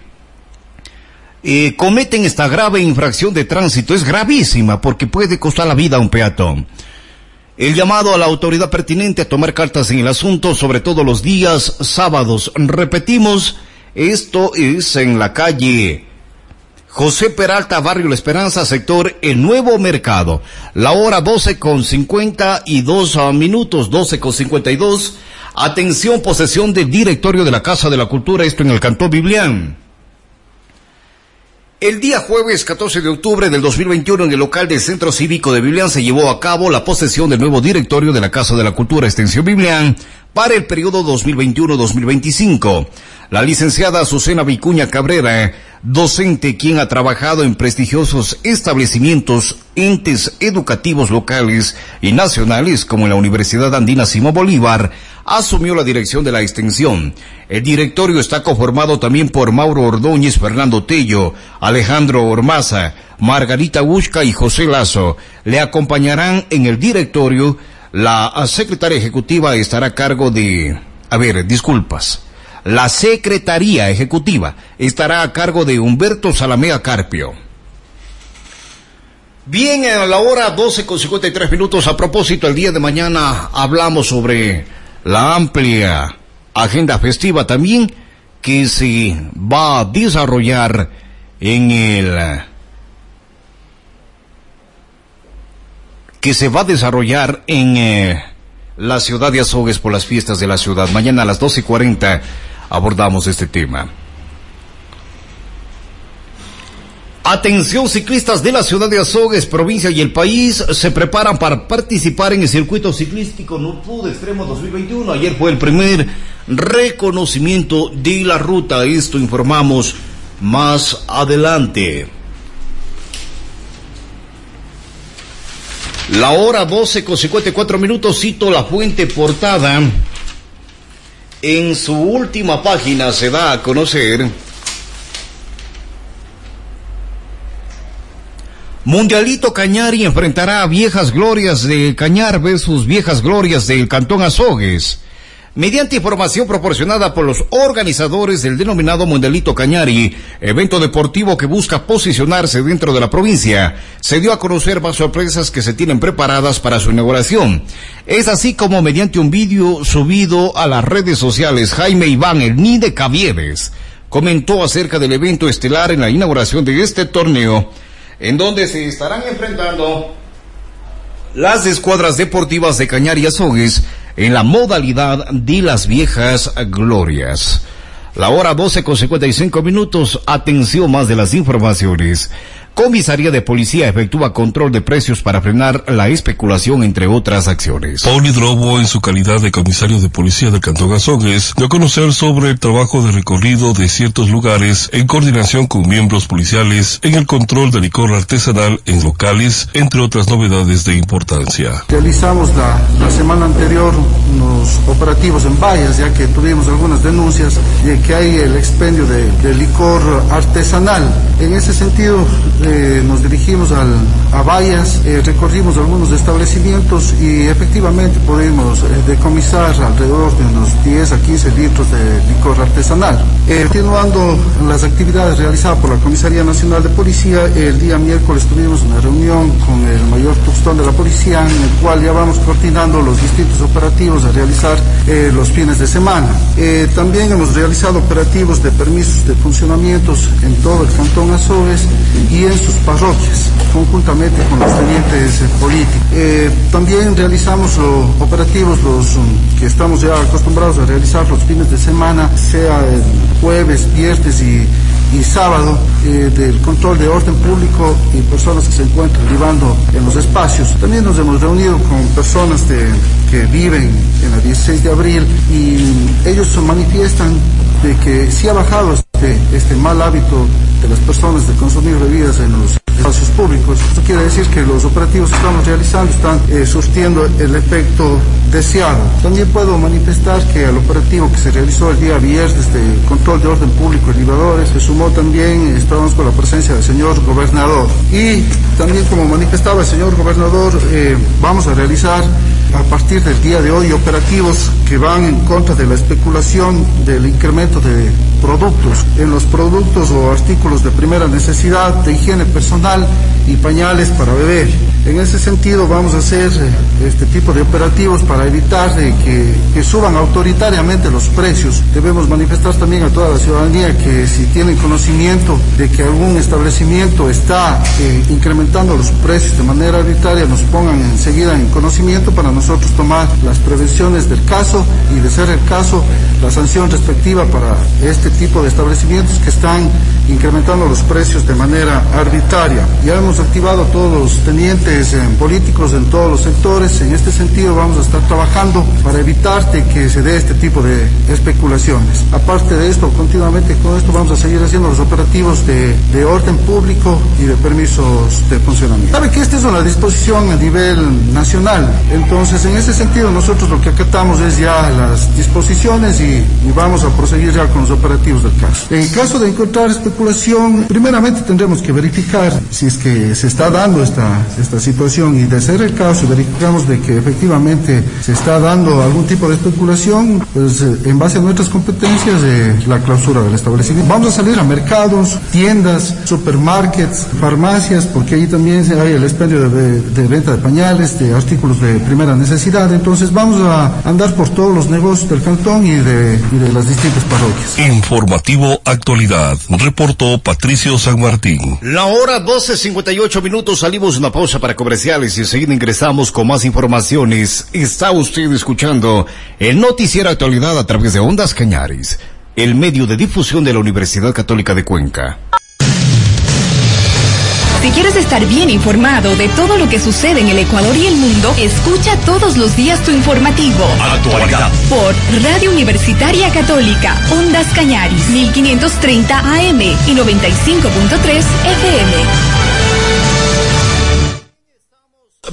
eh, cometen esta grave infracción de tránsito es gravísima porque puede costar la vida a un peatón. El llamado a la autoridad pertinente a tomar cartas en el asunto, sobre todo los días sábados. Repetimos, esto es en la calle José Peralta, Barrio La Esperanza, sector El Nuevo Mercado. La hora 12 con 52 minutos, 12 con 52. Atención, posesión del directorio de la Casa de la Cultura, esto en el Cantón Biblián. El día jueves 14 de octubre del 2021 en el local del Centro Cívico de Biblián se llevó a cabo la posesión del nuevo directorio de la Casa de la Cultura Extensión Biblián para el periodo 2021-2025. La licenciada Azucena Vicuña Cabrera, docente quien ha trabajado en prestigiosos establecimientos, entes educativos locales y nacionales como la Universidad Andina Simón Bolívar, asumió la dirección de la extensión. El directorio está conformado también por Mauro Ordóñez, Fernando Tello, Alejandro Ormaza, Margarita Busca y José Lazo. Le acompañarán en el directorio. La secretaria ejecutiva estará a cargo de... A ver, disculpas. La Secretaría Ejecutiva estará a cargo de Humberto Salamea Carpio. Bien, a la hora 12 con 53 minutos, a propósito, el día de mañana hablamos sobre la amplia agenda festiva también que se va a desarrollar en el que se va a desarrollar en eh, la ciudad de Azogues por las fiestas de la ciudad. Mañana a las 12.40 abordamos este tema. Atención ciclistas de la ciudad de Azogues, provincia y el país se preparan para participar en el circuito ciclístico de Extremo 2021. Ayer fue el primer reconocimiento de la ruta. Esto informamos más adelante. La hora 12 con 54 minutos, cito la fuente portada. En su última página se da a conocer Mundialito Cañari enfrentará a viejas glorias de Cañar versus viejas glorias del Cantón Azogues. Mediante información proporcionada por los organizadores del denominado Mundialito Cañari, evento deportivo que busca posicionarse dentro de la provincia, se dio a conocer más sorpresas que se tienen preparadas para su inauguración. Es así como mediante un vídeo subido a las redes sociales, Jaime Iván, el Nide Caviedes, comentó acerca del evento estelar en la inauguración de este torneo, en donde se estarán enfrentando las escuadras deportivas de Cañar y Azogues en la modalidad de las viejas glorias. La hora 12 con 55 minutos. Atención más de las informaciones. Comisaría de Policía efectúa control de precios para frenar la especulación, entre otras acciones. Pauli Drobo, en su calidad de comisario de Policía del Cantón Azogues, dio a conocer sobre el trabajo de recorrido de ciertos lugares en coordinación con miembros policiales en el control de licor artesanal en locales, entre otras novedades de importancia. Realizamos la, la semana anterior unos operativos en vallas, ya que tuvimos algunas denuncias de que hay el expendio de, de licor artesanal. En ese sentido, eh, nos dirigimos al, a Vallas, eh, recorrimos algunos establecimientos y efectivamente pudimos eh, decomisar alrededor de unos 10 a 15 litros de licor artesanal. continuando las actividades realizadas por la Comisaría Nacional de Policía, el día miércoles tuvimos una reunión con el mayor Tuxtón de la Policía, en el cual ya vamos coordinando los distintos operativos a realizar los fines de semana. también hemos realizado operativos de permisos de funcionamientos en todo el Cantón Azores y en sus parroquias, conjuntamente con los tenientes eh, políticos. Eh, también realizamos los operativos los um, que estamos ya acostumbrados a realizar los fines de semana, sea el jueves, viernes y, sábado, eh, del control de orden público y personas que se encuentran vivando en los espacios. También nos hemos reunido con personas que viven en la 16 de abril y ellos manifiestan de que sí ha bajado este, este mal hábito de las personas de consumir bebidas en los espacios públicos. Esto quiere decir que los operativos que estamos realizando están eh, surtiendo el efecto deseado. También puedo manifestar que al operativo que se realizó el día viernes de control de orden público y libadores se sumó también, estábamos con la presencia del señor gobernador. Y también como manifestaba el señor gobernador, eh, vamos a realizar a partir del día de hoy operativos que van en contra de la especulación del incremento de productos, en los productos o artículos de primera necesidad, de higiene personal y pañales para beber. En ese sentido vamos a hacer eh, este tipo de operativos para evitar de que, suban autoritariamente los precios. Debemos manifestar también a toda la ciudadanía que si tienen conocimiento de que algún establecimiento está eh, incrementando los precios de manera arbitraria, nos pongan enseguida en conocimiento para nosotros tomar las prevenciones del caso y de ser el caso la sanción respectiva para este tipo de establecimientos que están incrementando los precios de manera arbitraria. Ya hemos activado a todos los tenientes eh, políticos en todos los sectores. En este sentido vamos a estar trabajando para evitar que se dé este tipo de especulaciones. Aparte de esto, continuamente con esto vamos a seguir haciendo los operativos de, de orden público y de permisos de funcionamiento. Sabe que esta es una disposición a nivel nacional, entonces en ese sentido nosotros lo que acatamos es ya las disposiciones y, y vamos a proseguir ya con los operativos del caso. En caso de encontrar especulación, primeramente tendremos que verificar si es que se está dando esta, esta situación y de ser el caso, verificamos de que efectivamente se está dando algún tipo de especulación, pues eh, en base a nuestras competencias, eh, la clausura del establecimiento. Vamos a salir a mercados, tiendas, supermarkets, farmacias, porque ahí también hay el expendio de, de venta de pañales, de artículos de primera necesidad. Entonces vamos a andar por todos los negocios del cantón y de, y de las distintas parroquias. Informativo Actualidad. Reportó Patricio San Martín. La hora 12.58 minutos. Salimos de una pausa para comerciales y enseguida ingresamos con más informaciones. Está usted escuchando el Noticiero Actualidad a través de Ondas Cañaris, el medio de difusión de la Universidad Católica de Cuenca. Si quieres estar bien informado de todo lo que sucede en el Ecuador y el mundo, escucha todos los días tu informativo. Actualidad. Por Radio Universitaria Católica, Ondas Cañaris, 1530 AM y 95.3 FM.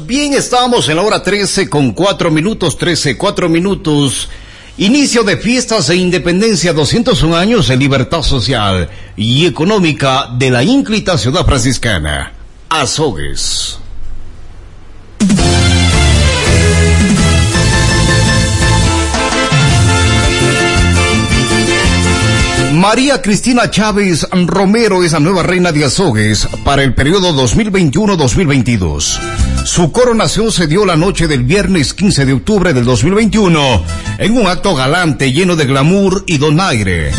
Bien, estamos en la hora 13 con 4 minutos, 13, 4 minutos. Inicio de fiestas de independencia 201 años de libertad social y económica de la ínclita ciudad franciscana. Azogues. María Cristina Chávez Romero es la nueva reina de Azogues para el periodo 2021-2022. Su coronación se dio la noche del viernes 15 de octubre del 2021 en un acto galante lleno de glamour y donaire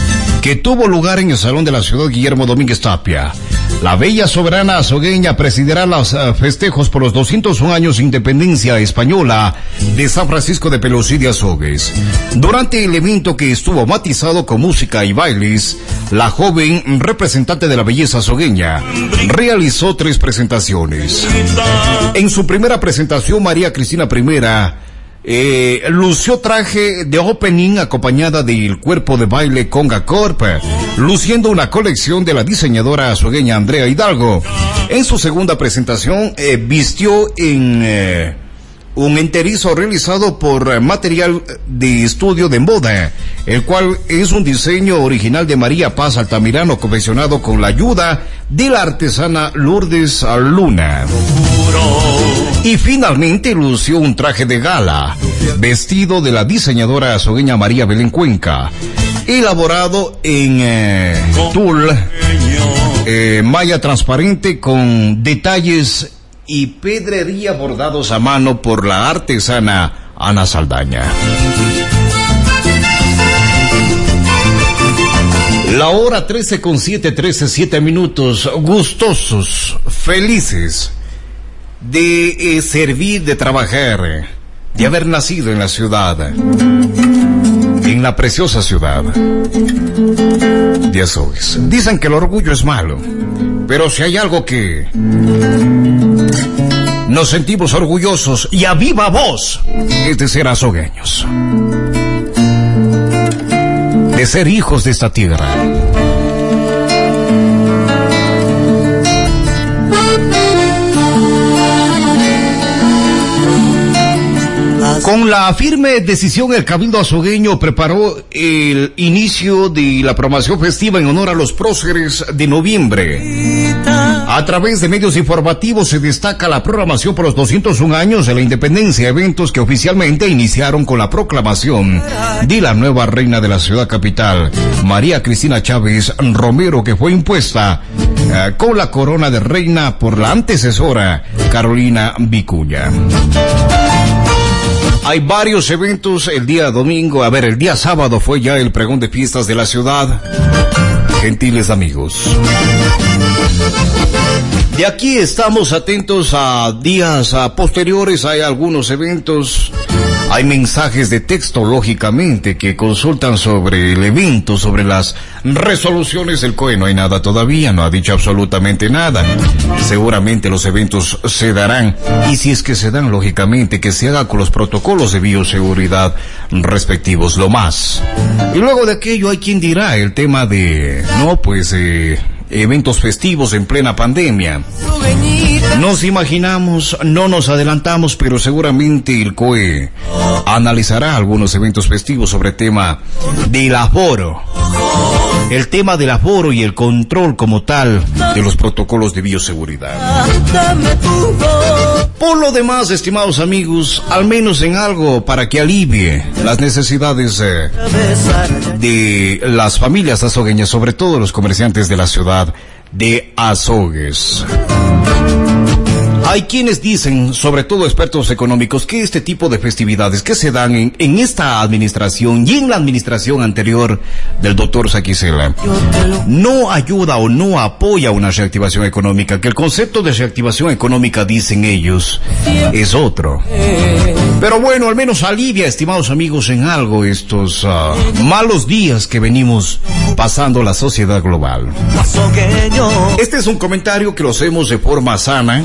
que tuvo lugar en el Salón de la Ciudad Guillermo Domínguez Tapia. La bella soberana azogueña presidirá los uh, festejos por los 201 años de independencia española de San Francisco de Pelosí de Azogues. Durante el evento que estuvo matizado con música y bailes, la joven representante de la belleza azogueña realizó tres presentaciones. En su primera presentación, María Cristina I eh, lució traje de opening acompañada del cuerpo de baile Conga Corp, luciendo una colección de la diseñadora azogueña Andrea Hidalgo. En su segunda presentación eh, vistió en eh, un enterizo realizado por material de estudio de moda, el cual es un diseño original de María Paz Altamirano confeccionado con la ayuda de la artesana Lourdes Luna. Y finalmente lució un traje de gala, vestido de la diseñadora azogueña María Belén Cuenca, elaborado en eh, tul, eh, malla transparente con detalles y pedrería bordados a mano por la artesana Ana Saldaña. La hora 13 con 7, 13, 7 minutos, gustosos, felices de eh, servir, de trabajar, de haber nacido en la ciudad, en la preciosa ciudad de Azogues. Dicen que el orgullo es malo, pero si hay algo que nos sentimos orgullosos y a viva voz es de ser azogueños, de ser hijos de esta tierra. Con la firme decisión, el Cabildo Azogueño preparó el inicio de la programación festiva en honor a los próceres de noviembre. A través de medios informativos se destaca la programación por los 201 años de la independencia, eventos que oficialmente iniciaron con la proclamación de la nueva reina de la ciudad capital, María Cristina Chávez Romero, que fue impuesta eh, con la corona de reina por la antecesora Carolina Vicuña. Hay varios eventos el día domingo. A ver, el día sábado fue ya el pregón de fiestas de la ciudad. Gentiles amigos. De aquí estamos atentos a días a posteriores. Hay algunos eventos. Hay mensajes de texto, lógicamente, que consultan sobre el evento, sobre las resoluciones del COE. No hay nada todavía, no ha dicho absolutamente nada. Seguramente los eventos se darán. Y si es que se dan, lógicamente, que se haga con los protocolos de bioseguridad respectivos, lo más. Y luego de aquello hay quien dirá el tema de, no, pues, eh, eventos festivos en plena pandemia. Nos imaginamos, no nos adelantamos, pero seguramente el COE analizará algunos eventos festivos sobre el tema del aforo. El tema del aforo y el control como tal de los protocolos de bioseguridad. Por lo demás, estimados amigos, al menos en algo para que alivie las necesidades eh, de las familias azogueñas, sobre todo los comerciantes de la ciudad de Azogues. Hay quienes dicen, sobre todo expertos económicos, que este tipo de festividades que se dan en, en esta administración y en la administración anterior del doctor Saquicela no ayuda o no apoya una reactivación económica, que el concepto de reactivación económica, dicen ellos, es otro. Pero bueno, al menos alivia, estimados amigos, en algo estos uh, malos días que venimos pasando la sociedad global. Este es un comentario que lo hacemos de forma sana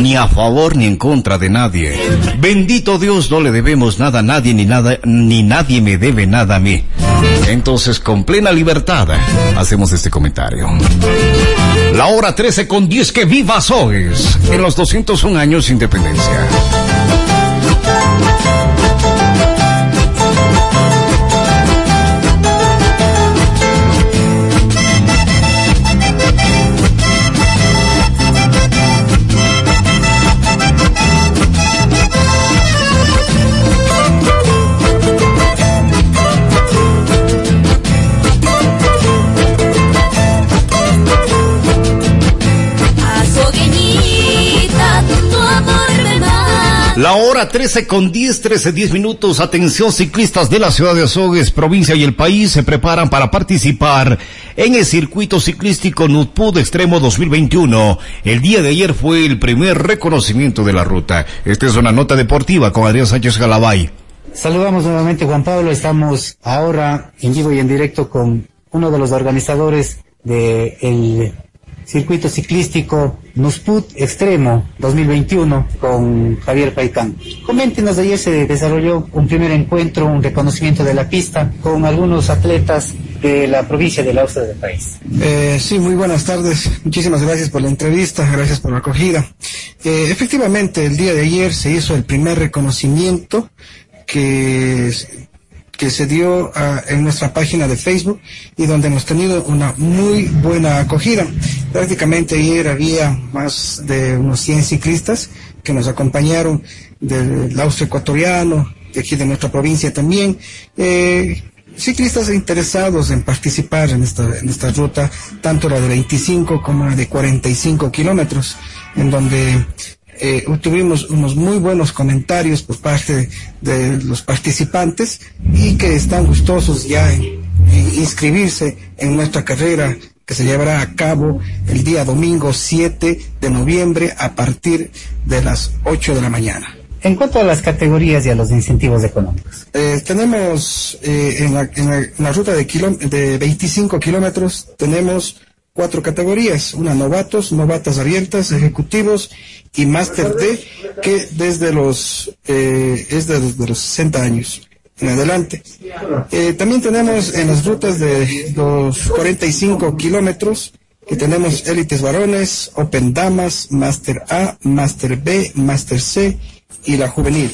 ni a favor ni en contra de nadie. Bendito Dios, no le debemos nada a nadie ni nada, ni nadie me debe nada a mí. Entonces, con plena libertad, hacemos este comentario. La hora 13 con 10 que viva Soes en los 201 años de independencia. Hora 13 con 10, 13, 10 minutos. Atención ciclistas de la ciudad de Azogues, provincia y el país se preparan para participar en el circuito ciclístico Nutpud Extremo 2021. El día de ayer fue el primer reconocimiento de la ruta. Esta es una nota deportiva con Adrián Sánchez Galabay. Saludamos nuevamente Juan Pablo. Estamos ahora en vivo y en directo con uno de los organizadores del el circuito ciclístico Nusput Extremo 2021 con Javier Paicán. Coméntenos, ayer se desarrolló un primer encuentro, un reconocimiento de la pista con algunos atletas de la provincia del Austria del país. Eh, sí, muy buenas tardes. Muchísimas gracias por la entrevista, gracias por la acogida. Eh, efectivamente, el día de ayer se hizo el primer reconocimiento que que se dio uh, en nuestra página de Facebook y donde hemos tenido una muy buena acogida. Prácticamente ayer había más de unos 100 ciclistas que nos acompañaron del Austria ecuatoriano, de aquí de nuestra provincia también. Eh, ciclistas interesados en participar en esta, en esta ruta, tanto la de 25 como la de 45 kilómetros, en donde eh, tuvimos unos muy buenos comentarios por parte de los participantes y que están gustosos ya en, inscribirse en nuestra carrera que se llevará a cabo el día domingo 7 de noviembre a partir de las 8 de la mañana. En cuanto a las categorías y a los incentivos económicos. Eh, tenemos eh, en, la, en, la, en, la, ruta de, de 25 kilómetros, tenemos cuatro categorías, una novatos, novatas abiertas, ejecutivos y máster D, que desde los, eh, es desde los 60 años en adelante. Eh, también tenemos en las rutas de los 45 kilómetros, que tenemos élites varones, Open Damas, Máster A, Máster B, Máster C y la juvenil.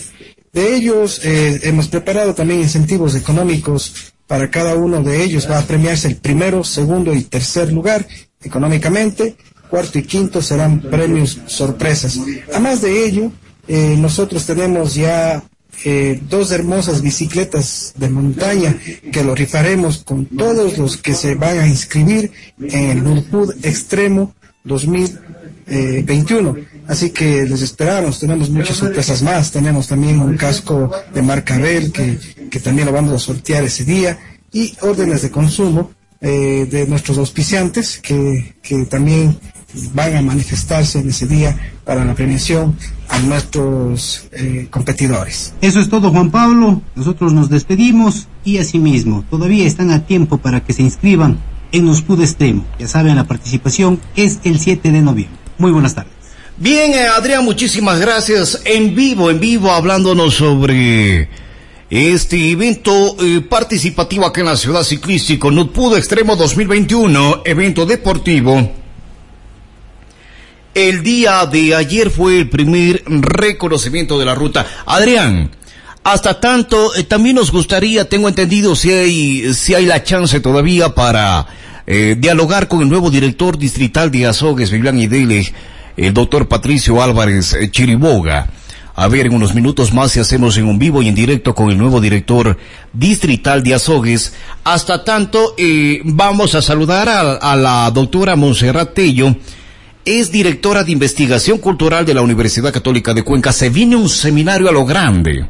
De ellos eh, hemos preparado también incentivos económicos para cada uno de ellos. Va a premiarse el primero, segundo y tercer lugar económicamente. Cuarto y quinto serán premios sorpresas. Además de ello, eh, nosotros tenemos ya eh, dos hermosas bicicletas de montaña que lo rifaremos con todos los que se van a inscribir en el Nurpud Extremo 2021. Así que les esperamos, tenemos muchas sorpresas más, tenemos también un casco de marca Bell que, que también lo vamos a sortear ese día y órdenes de consumo eh, de nuestros auspiciantes que, que también van a manifestarse en ese día para la premiación a nuestros eh, competidores. Eso es todo, Juan Pablo. Nosotros nos despedimos y asimismo, todavía están a tiempo para que se inscriban en Nuspud Extremo. Ya saben, la participación es el 7 de noviembre. Muy buenas tardes. Bien, eh, Adrián, muchísimas gracias. En vivo, en vivo, hablándonos sobre este evento eh, participativo aquí en la ciudad ciclístico Nutpudo Extremo 2021, evento deportivo. El día de ayer fue el primer reconocimiento de la ruta. Adrián, hasta tanto, eh, también nos gustaría, tengo entendido, si hay, si hay la chance todavía para dialogar con el nuevo director distrital de Azogues, Vivian Idele, el doctor Patricio Álvarez eh, Chiriboga. A ver, en unos minutos más si hacemos en un vivo y en directo con el nuevo director distrital de Azogues. Hasta tanto, eh, vamos a saludar a, a la doctora Monserrat Tello. Es directora de investigación cultural de la Universidad Católica de Cuenca. Se viene un seminario a lo grande.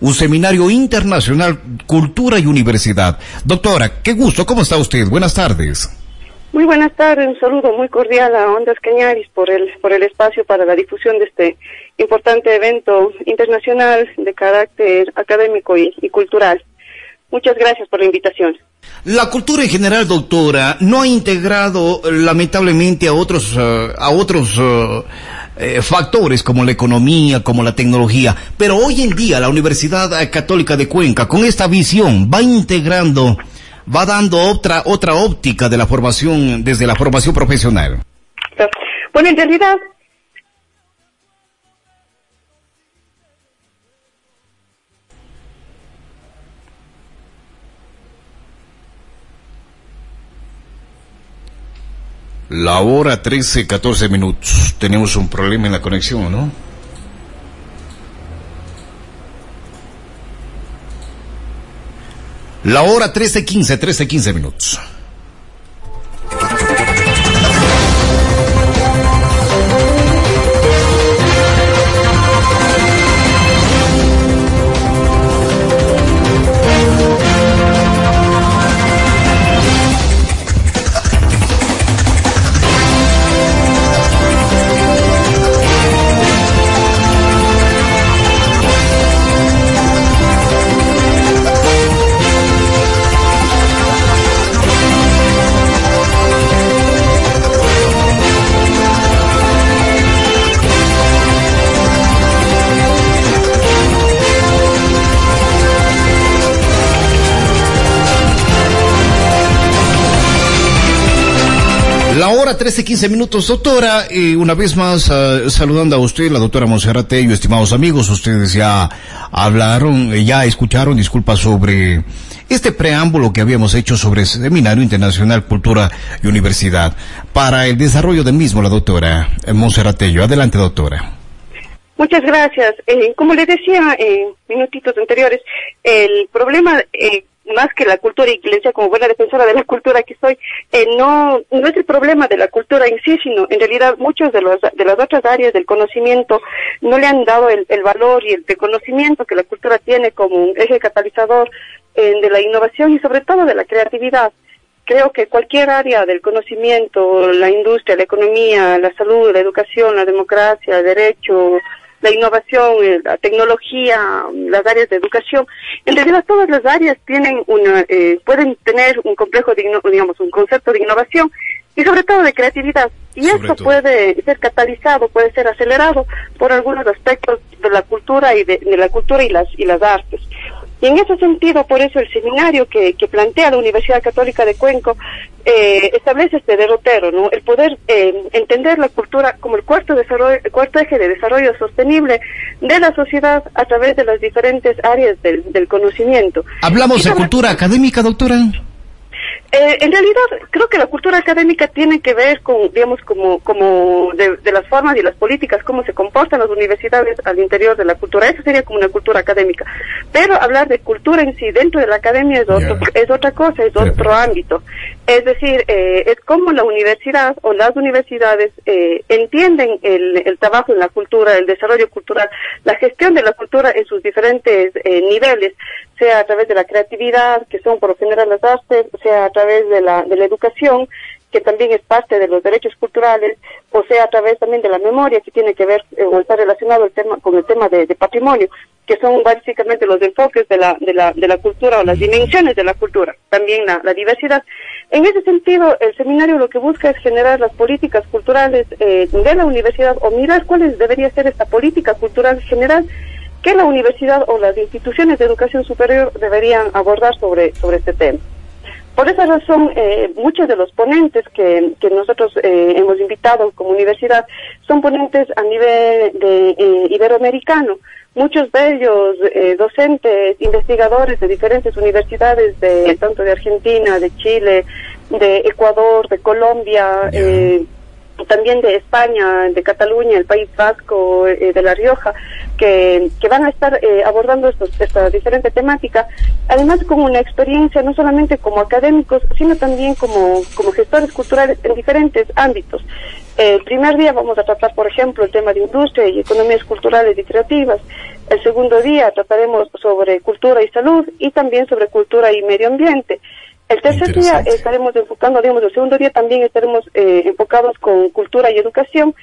Un seminario internacional, cultura y universidad. Doctora, qué gusto. ¿Cómo está usted? Buenas tardes. Muy buenas tardes, un saludo muy cordial a Ondas Cañaris por el, por el espacio para la difusión de este importante evento internacional de carácter académico y, cultural. Muchas gracias por la invitación. La cultura en general, doctora, no ha integrado lamentablemente a otros, uh, a otros uh, eh, factores como la economía, como la tecnología, pero hoy en día la Universidad Católica de Cuenca, con esta visión, va integrando va dando otra otra óptica de la formación desde la formación profesional. Bueno, en realidad La hora 13, 14 minutos. Tenemos un problema en la conexión, ¿no? La hora 13.15, 13.15 minutos. 13, 15 minutos, doctora. Y una vez más, uh, saludando a usted, la doctora Monserrat Tello, estimados amigos, ustedes ya hablaron, eh, ya escucharon, disculpas, sobre este preámbulo que habíamos hecho sobre el Seminario Internacional Cultura y Universidad. Para el desarrollo del mismo, la doctora eh, Monserrat Tello. Adelante, doctora. Muchas gracias. Eh, como le decía en minutitos anteriores, el problema eh, más que la cultura y le decía como buena defensora de la cultura que soy, eh, no, no es el problema de la cultura en sí, sino en realidad muchos de, los, de las otras áreas del conocimiento no le han dado el, el valor y el reconocimiento que la cultura tiene como un eje catalizador eh, de la innovación y sobre todo de la creatividad. Creo que cualquier área del conocimiento, la industria, la economía, la salud, la educación, la democracia, el derecho, la innovación, eh, la tecnología, las áreas de educación. En realidad todas las áreas tienen una, eh, pueden tener un complejo, de, digamos, un concepto de innovación y sobre todo de creatividad. Y sobre esto todo. puede ser catalizado, puede ser acelerado por algunos aspectos de la cultura y de, de la cultura y las y las artes. Y en ese sentido, por eso el seminario que, que plantea la Universidad Católica de Cuenco eh, establece este derrotero, ¿no? El poder eh, entender la cultura como el cuarto, desarrollo, el cuarto eje de desarrollo sostenible de la sociedad a través de las diferentes áreas del, del conocimiento. ¿Hablamos de cultura académica, doctora? Eh, en realidad, creo que la cultura académica tiene que ver con, digamos, como, como de, de, las formas y las políticas, cómo se comportan las universidades al interior de la cultura. Eso sería como una cultura académica. Pero hablar de cultura en sí dentro de la academia es, otro, yeah. es otra cosa, es otro yeah. ámbito. Es decir, eh, es como la universidad o las universidades eh, entienden el, el, trabajo en la cultura, el desarrollo cultural, la gestión de la cultura en sus diferentes eh, niveles, sea a través de la creatividad, que son por lo general las artes, sea a través de la, de la educación, que también es parte de los derechos culturales, o sea, a través también de la memoria, que tiene que ver eh, o está relacionado el tema, con el tema de, de, patrimonio, que son básicamente los enfoques de la, de la, de la cultura o las dimensiones de la cultura, también la, la diversidad. En ese sentido, el seminario lo que busca es generar las políticas culturales eh, de la universidad o mirar cuáles debería ser esta política cultural general que la universidad o las instituciones de educación superior deberían abordar sobre, sobre este tema. Por esa razón, eh, muchos de los ponentes que, que nosotros eh, hemos invitado como universidad son ponentes a nivel de eh, iberoamericano. Muchos de ellos eh, docentes, investigadores de diferentes universidades, de tanto de Argentina, de Chile, de Ecuador, de Colombia, eh, también de España, de Cataluña, el País Vasco, eh, de La Rioja, que, que van a estar eh, abordando estos, esta diferente temática, además con una experiencia no solamente como académicos, sino también como, como gestores culturales en diferentes ámbitos. El primer día vamos a tratar, por ejemplo, el tema de industria y economías culturales y creativas. El segundo día trataremos sobre cultura y salud y también sobre cultura y medio ambiente. El tercer día estaremos enfocando, digamos, el segundo día también estaremos eh, enfocados con cultura y educación.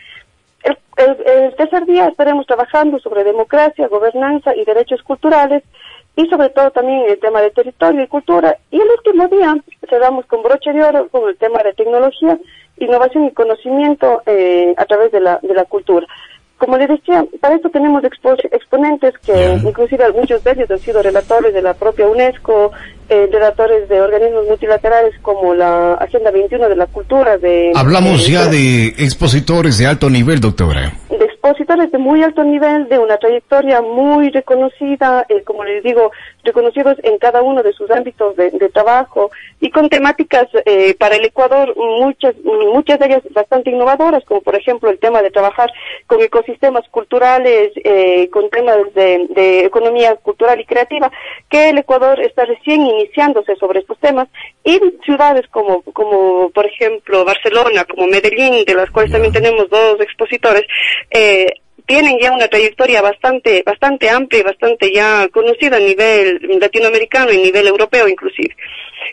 El, el, el, tercer día estaremos trabajando sobre democracia, gobernanza y derechos culturales y sobre todo también el tema de territorio y cultura. Y el último día cerramos con broche de oro con el tema de tecnología, innovación y conocimiento eh, a través de la, de la cultura como les decía, para esto tenemos expo exponentes que yeah. inclusive muchos de ellos han sido relatores de la propia UNESCO, eh, relatores de organismos multilaterales como la Agenda 21 de la Cultura. De, Hablamos ya de expositores de alto nivel, doctora. De expositores de muy alto nivel, de una trayectoria muy reconocida, eh, como les digo, reconocidos en cada uno de sus ámbitos de, de trabajo y con temáticas eh, para el Ecuador, muchas, muchas de ellas bastante innovadoras, como por ejemplo el tema de trabajar con ecosistemas culturales, eh, con temas de, de, economía cultural y creativa, que el Ecuador está recién iniciándose sobre estos temas, y ciudades como, como por ejemplo Barcelona, como Medellín, de las cuales también tenemos dos expositores, eh, tienen ya una trayectoria bastante, bastante amplia y bastante ya conocida a nivel latinoamericano y a nivel europeo inclusive.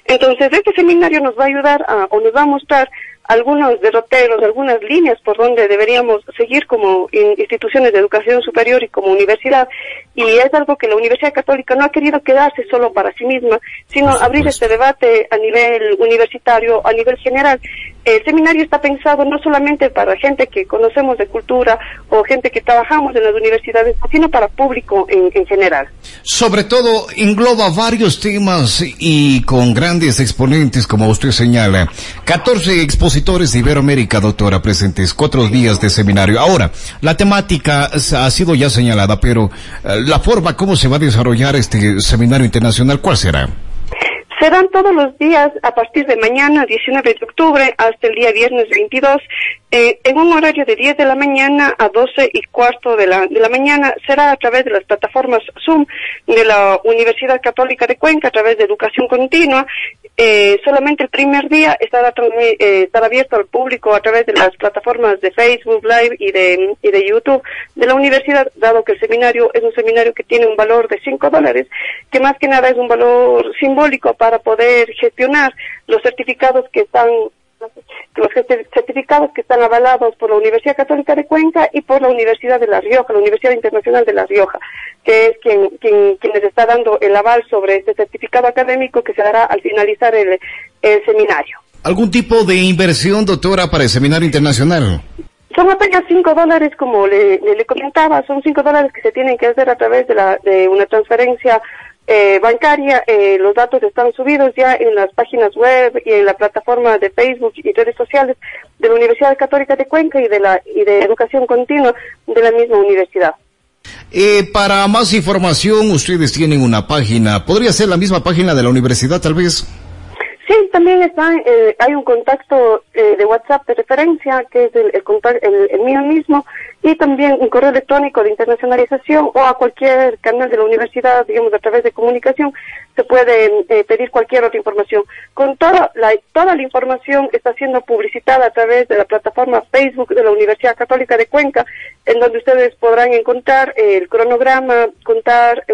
Entonces, este seminario nos va a ayudar a, o nos va a mostrar algunos derroteros, algunas líneas por donde deberíamos seguir como instituciones de educación superior y como universidad. Y es algo que la Universidad Católica no ha querido quedarse solo para sí misma, sino abrir este debate a nivel universitario, a nivel general. El seminario está pensado no solamente para gente que conocemos de cultura o gente que trabajamos en las universidades, sino para público en, en general. Sobre todo, engloba varios temas y con grandes exponentes, como usted señala. 14 expositores de Iberoamérica, doctora, presentes, cuatro días de seminario. Ahora, la temática ha sido ya señalada, pero uh, la forma como se va a desarrollar este seminario internacional, ¿cuál será? Serán todos los días a partir de mañana, 19 de octubre, hasta el día viernes 22, eh, en un horario de 10 de la mañana a 12 y cuarto de la, de la mañana. Será a través de las plataformas Zoom de la Universidad Católica de Cuenca, a través de educación continua. Eh, solamente el primer día estará, eh, estará abierto al público a través de las plataformas de Facebook Live y de, y de YouTube de la universidad, dado que el seminario es un seminario que tiene un valor de 5 dólares, que más que nada es un valor simbólico para poder gestionar los certificados que están los certificados que están avalados por la Universidad Católica de Cuenca y por la Universidad de La Rioja, la Universidad Internacional de La Rioja, que es quien, quien, quien les está dando el aval sobre este certificado académico que se dará al finalizar el, el seminario. ¿Algún tipo de inversión, doctora, para el seminario internacional? Son apenas cinco dólares, como le, le, le, comentaba, son cinco dólares que se tienen que hacer a través de, la, de una transferencia eh, bancaria, eh, los datos están subidos ya en las páginas web y en la plataforma de Facebook y redes sociales de la Universidad Católica de Cuenca y de la y de Educación Continua de la misma universidad. Eh, para más información, ustedes tienen una página. ¿Podría ser la misma página de la universidad, tal vez? Sí, también está, eh, hay un contacto eh, de WhatsApp de referencia, que es el, el, el, el mío mismo, y también un correo electrónico de internacionalización o a cualquier canal de la universidad, digamos, a través de comunicación, se puede eh, pedir cualquier otra información. Con toda la, toda la información está siendo publicitada a través de la plataforma Facebook de la Universidad Católica de Cuenca, en donde ustedes podrán encontrar el cronograma, contar,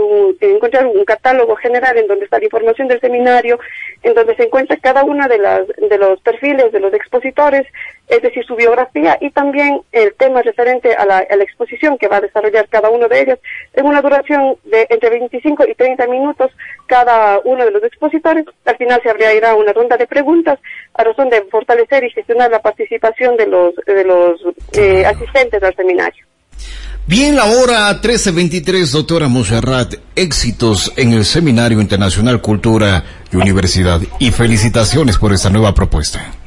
encontrar un catálogo general en donde está la información del seminario, en donde se encuentra cada una de las de los perfiles de los expositores, es decir, su biografía y también el tema referente a la, a la exposición que va a desarrollar cada uno de ellos en una duración de entre 25 y 30 minutos cada uno de los expositores. Al final se abrirá una ronda de preguntas a razón de fortalecer y gestionar la participación de los de los eh, asistentes al seminario. Bien, la hora 13.23, doctora Monserrat, éxitos en el Seminario Internacional Cultura y Universidad y felicitaciones por esta nueva propuesta.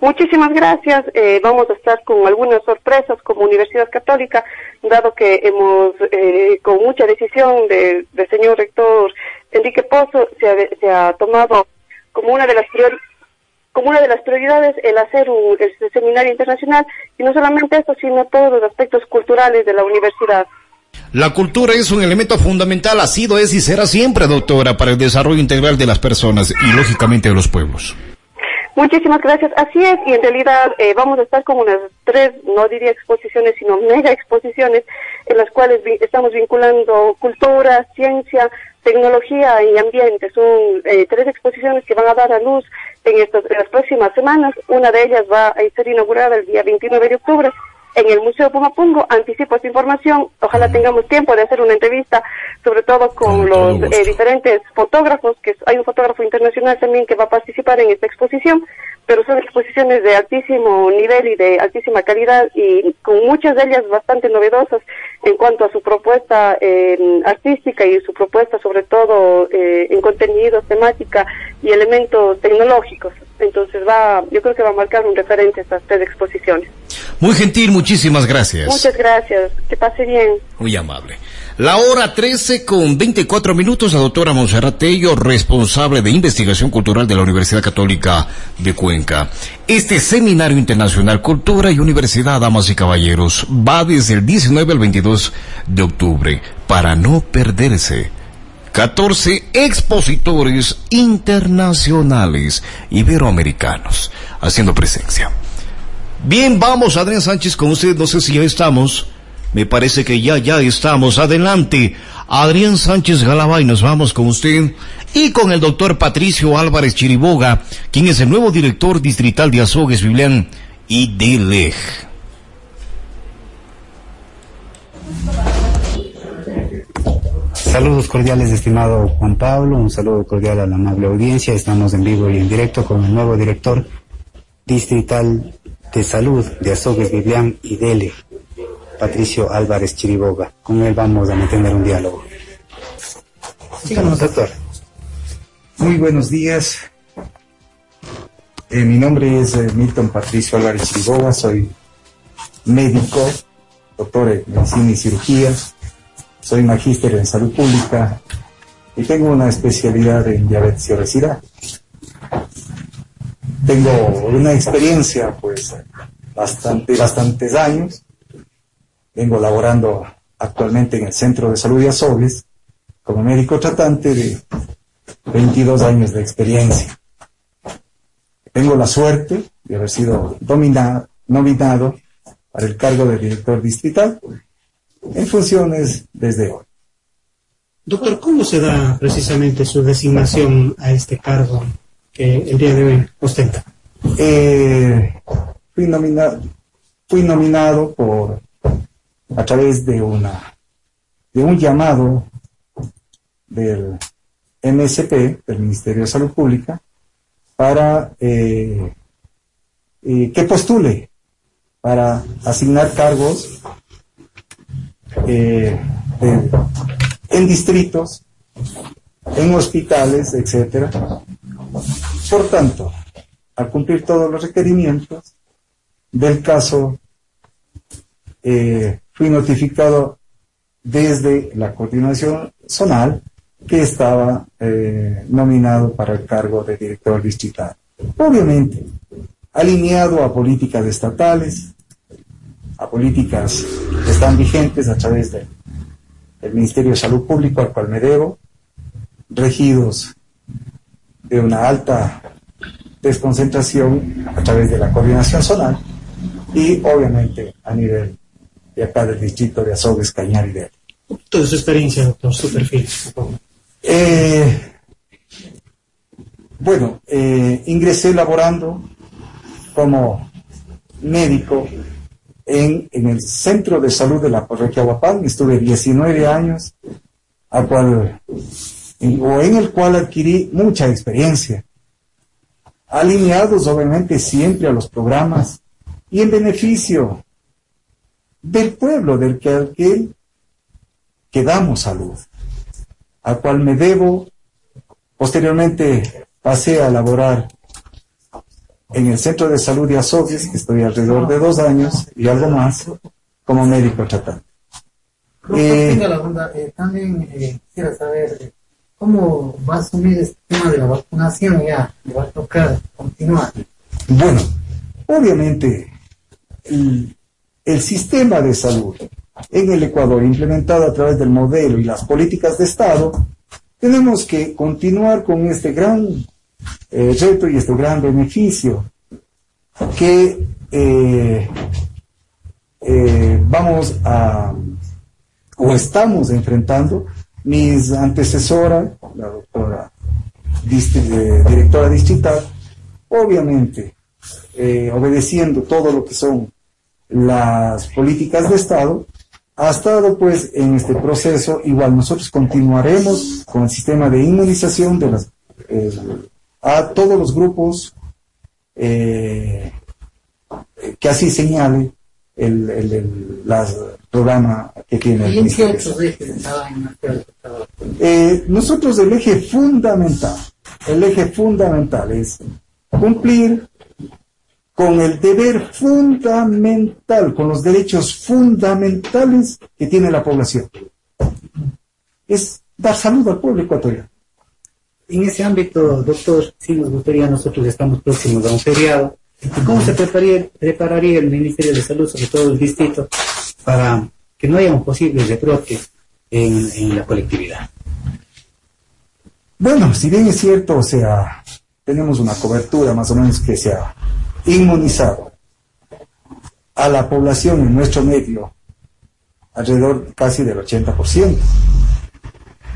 Muchísimas gracias. Eh, vamos a estar con algunas sorpresas como Universidad Católica, dado que hemos, eh, con mucha decisión del señor rector Enrique Pozo, se ha, se ha tomado como una de las prioridades como una de las prioridades el hacer un el seminario internacional y no solamente eso, sino todos los aspectos culturales de la universidad. La cultura es un elemento fundamental, ha sido, es y será siempre, doctora, para el desarrollo integral de las personas y, lógicamente, de los pueblos. Muchísimas gracias. Así es, y en realidad eh, vamos a estar con unas tres, no diría exposiciones, sino mega exposiciones, en las cuales estamos vinculando cultura, ciencia, tecnología y ambiente. Son eh, tres exposiciones que van a dar a luz en, estas, en las próximas semanas. Una de ellas va a ser inaugurada el día 29 de octubre en el Museo Pumapungo. Anticipo esta información. Ojalá tengamos tiempo de hacer una entrevista, sobre todo con los eh, diferentes fotógrafos, que hay un fotógrafo internacional también que va a participar en esta exposición, pero son exposiciones de altísimo nivel y de altísima calidad y con muchas de ellas bastante novedosas en cuanto a su propuesta eh, artística y su propuesta sobre todo eh, en contenidos, temática y elementos tecnológicos. Entonces va, yo creo que va a marcar un referente estas tres exposiciones. Muy gentil, muchísimas gracias. Muchas gracias, que pase bien. Muy amable. La hora 13 con 24 minutos, la doctora Monserrat Tello, responsable de investigación cultural de la Universidad Católica de Cuenca. Este Seminario Internacional Cultura y Universidad, damas y caballeros, va desde el 19 al 22 de octubre, para no perderse. 14 expositores internacionales iberoamericanos haciendo presencia. Bien, vamos, Adrián Sánchez, con usted. No sé si ya estamos. Me parece que ya, ya estamos. Adelante, Adrián Sánchez Galabay, nos vamos con usted. Y con el doctor Patricio Álvarez Chiriboga, quien es el nuevo director distrital de Azogues, Biblián y de Saludos cordiales, estimado Juan Pablo, un saludo cordial a la amable audiencia. Estamos en vivo y en directo con el nuevo director distrital de Salud de Azogues, Biblián y Dele, Patricio Álvarez Chiriboga. Con él vamos a mantener un diálogo. Síganos, doctor. Muy buenos días. Eh, mi nombre es eh, Milton Patricio Álvarez Chiriboga, soy médico, doctor en medicina y cirugía, soy magíster en salud pública y tengo una especialidad en diabetes y obesidad tengo una experiencia, pues, bastante, bastantes años. Vengo laborando actualmente en el Centro de Salud de Azogues como médico tratante de 22 años de experiencia. Tengo la suerte de haber sido nominado para el cargo de director distrital en funciones desde hoy. Doctor, ¿cómo se da precisamente su designación a este cargo? que el día de hoy ostenta? Eh, fui, nominado, fui nominado por a través de una de un llamado del MSP, del Ministerio de Salud Pública, para eh, eh, que postule para asignar cargos en distritos, en hospitales, etcétera, por tanto, al cumplir todos los requerimientos del caso, eh, fui notificado desde la coordinación zonal que estaba eh, nominado para el cargo de director distrital. Obviamente, alineado a políticas estatales, a políticas que están vigentes a través del Ministerio de Salud Pública al cual regidos de una alta desconcentración a través de la coordinación zonal y obviamente a nivel de acá del distrito de Azogues, Cañar y de Toda su experiencia, doctor, su perfil, eh, bueno, eh, ingresé laborando como médico en, en, el Centro de Salud de la Parroquia Guapán. Estuve 19 años, a cual, o en el cual adquirí mucha experiencia, alineados obviamente siempre a los programas y en beneficio del pueblo del que, aquel que damos salud, al cual me debo. Posteriormente pasé a laborar en el Centro de Salud de Azogues, que estoy alrededor de dos años y algo más, como médico tratante. Eh, eh, también eh, quisiera saber eh, cómo va a asumir este tema de la vacunación ya, le va a tocar continuar. Bueno, obviamente el, el sistema de salud en el Ecuador implementado a través del modelo y las políticas de Estado, tenemos que continuar con este gran eh, reto y este gran beneficio que eh, eh, vamos a o estamos enfrentando. Mis antecesora, la doctora directora distrital, obviamente obedeciendo todo lo que son las políticas de Estado, ha estado pues en este proceso. Igual nosotros continuaremos con el sistema de inmunización de las, eh, a todos los grupos eh, que así señale el, el, el programa que tiene el eh, nosotros el eje fundamental, el eje fundamental es cumplir con el deber fundamental, con los derechos fundamentales que tiene la población. Es dar salud al pueblo ecuatoriano. En ese ámbito, doctor, si nos gustaría, nosotros estamos próximos a un feriado. ¿Cómo se prepararía, prepararía el Ministerio de Salud, sobre todo el distrito, para que no haya un posible rebrote en, en la colectividad? Bueno, si bien es cierto, o sea, tenemos una cobertura más o menos que sea inmunizado a la población en nuestro medio, alrededor casi del 80%.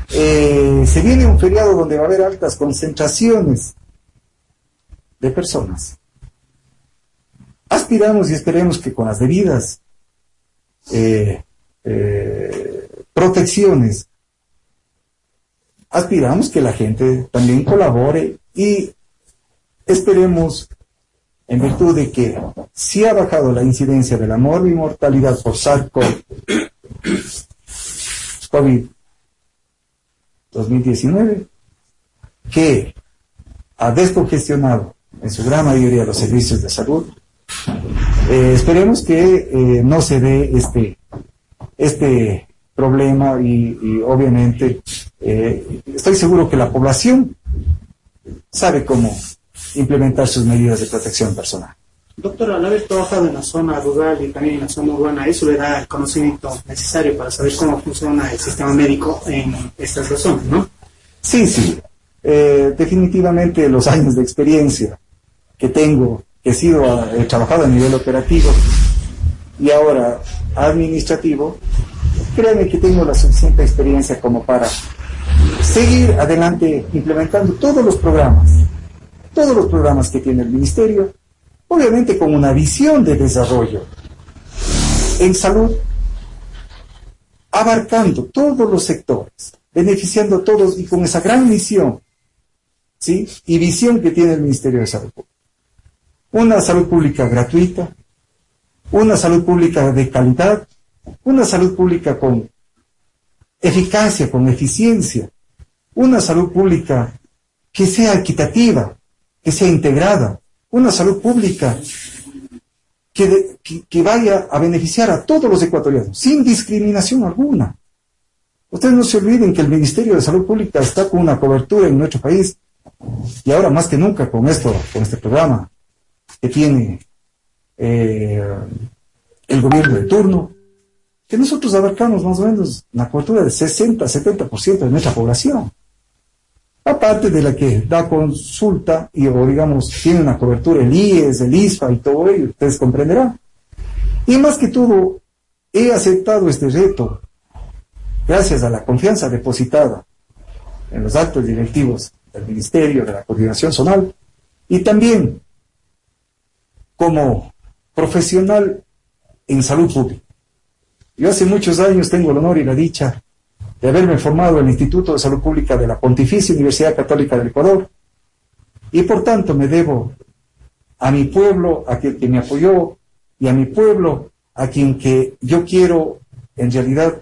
Eh, se viene un feriado donde va a haber altas concentraciones de personas. Aspiramos y esperemos que con las debidas eh, eh, protecciones, aspiramos que la gente también colabore y esperemos en virtud de que si ha bajado la incidencia de la mortalidad por SARS-CoV 2019, que ha descongestionado en su gran mayoría los servicios de salud. Eh, esperemos que eh, no se dé este, este problema y, obviamente eh, estoy seguro que la población sabe cómo implementar sus medidas de protección personal. Doctor, al haber trabajado en la zona rural y también en la zona urbana, eso le da el conocimiento necesario para saber cómo funciona el sistema médico en estas dos zonas, ¿no? Sí, sí. Eh, definitivamente los años de experiencia que tengo, que he sido, he trabajado a nivel operativo y ahora administrativo, créanme que tengo la suficiente experiencia como para seguir adelante implementando todos los programas todos los programas que tiene el ministerio, obviamente con una visión de desarrollo en salud, abarcando todos los sectores, beneficiando a todos y con esa gran misión ¿sí? y visión que tiene el Ministerio de Salud Pública. Una salud pública gratuita, una salud pública de calidad, una salud pública con eficacia, con eficiencia, una salud pública que sea equitativa, que sea integrada, una salud pública que, que, vaya a beneficiar a todos los ecuatorianos, sin discriminación alguna. Ustedes no se olviden que el Ministerio de Salud Pública está con una cobertura en nuestro país, y ahora más que nunca con esto, con este programa, que tiene, eh, el gobierno de turno, que nosotros abarcamos más o menos una cobertura de 60-70% de nuestra población. Aparte de la que da consulta y, o digamos, tiene una cobertura el IES, el ISFA y todo ello, ustedes comprenderán. Y más que todo, he aceptado este reto gracias a la confianza depositada en los actos directivos del Ministerio de la Coordinación Zonal y también como profesional en salud pública. Yo hace muchos años tengo el honor y la dicha de haberme formado en el Instituto de Salud Pública de la Pontificia Universidad Católica del Ecuador y por tanto me debo a mi pueblo, a quien, que me apoyó y a mi pueblo, a quien que yo quiero en realidad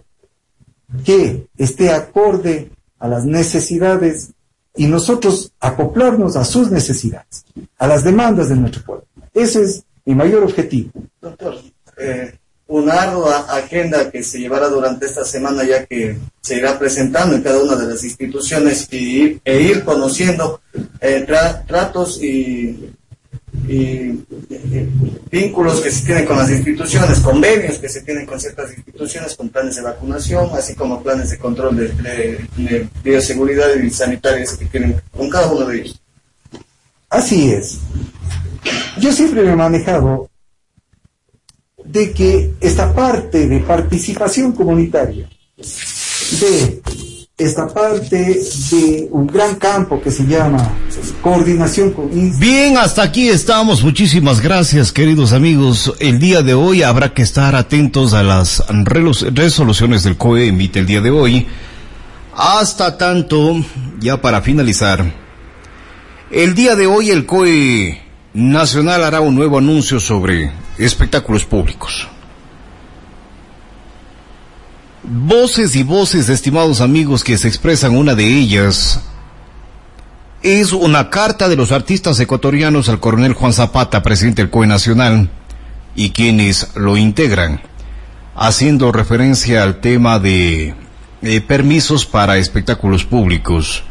que esté acorde a las necesidades y nosotros acoplarnos a sus necesidades, a las demandas de nuestro pueblo. Ese es mi mayor objetivo. Doctor, eh, una ardua agenda que se llevará durante esta semana ya que se irá presentando en cada una de las instituciones y, e ir conociendo eh, tratos y, vínculos que se tienen con las instituciones, convenios que se tienen con ciertas instituciones, con planes de vacunación, así como planes de control de, bioseguridad y sanitarias que tienen con cada uno de ellos. Así es. Yo siempre he manejado de que esta parte de participación comunitaria, de esta parte de un gran campo que se llama coordinación con... Bien, hasta aquí estamos. Muchísimas gracias, queridos amigos. El día de hoy habrá que estar atentos a las resoluciones del COE emite el día de hoy. Hasta tanto, ya para finalizar, el día de hoy el COE Nacional hará un nuevo anuncio sobre espectáculos públicos. Voces y voces, estimados amigos, que se expresan una de ellas es una carta de los artistas ecuatorianos al coronel Juan Zapata, presidente del COE Nacional, y quienes lo integran, haciendo referencia al tema de, de permisos para espectáculos públicos,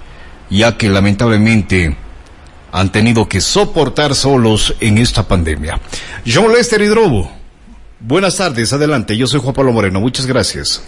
ya que lamentablemente han tenido que soportar solos en esta pandemia. John Lester Hidrobo, buenas tardes, adelante, yo soy Juan Pablo Moreno, muchas gracias.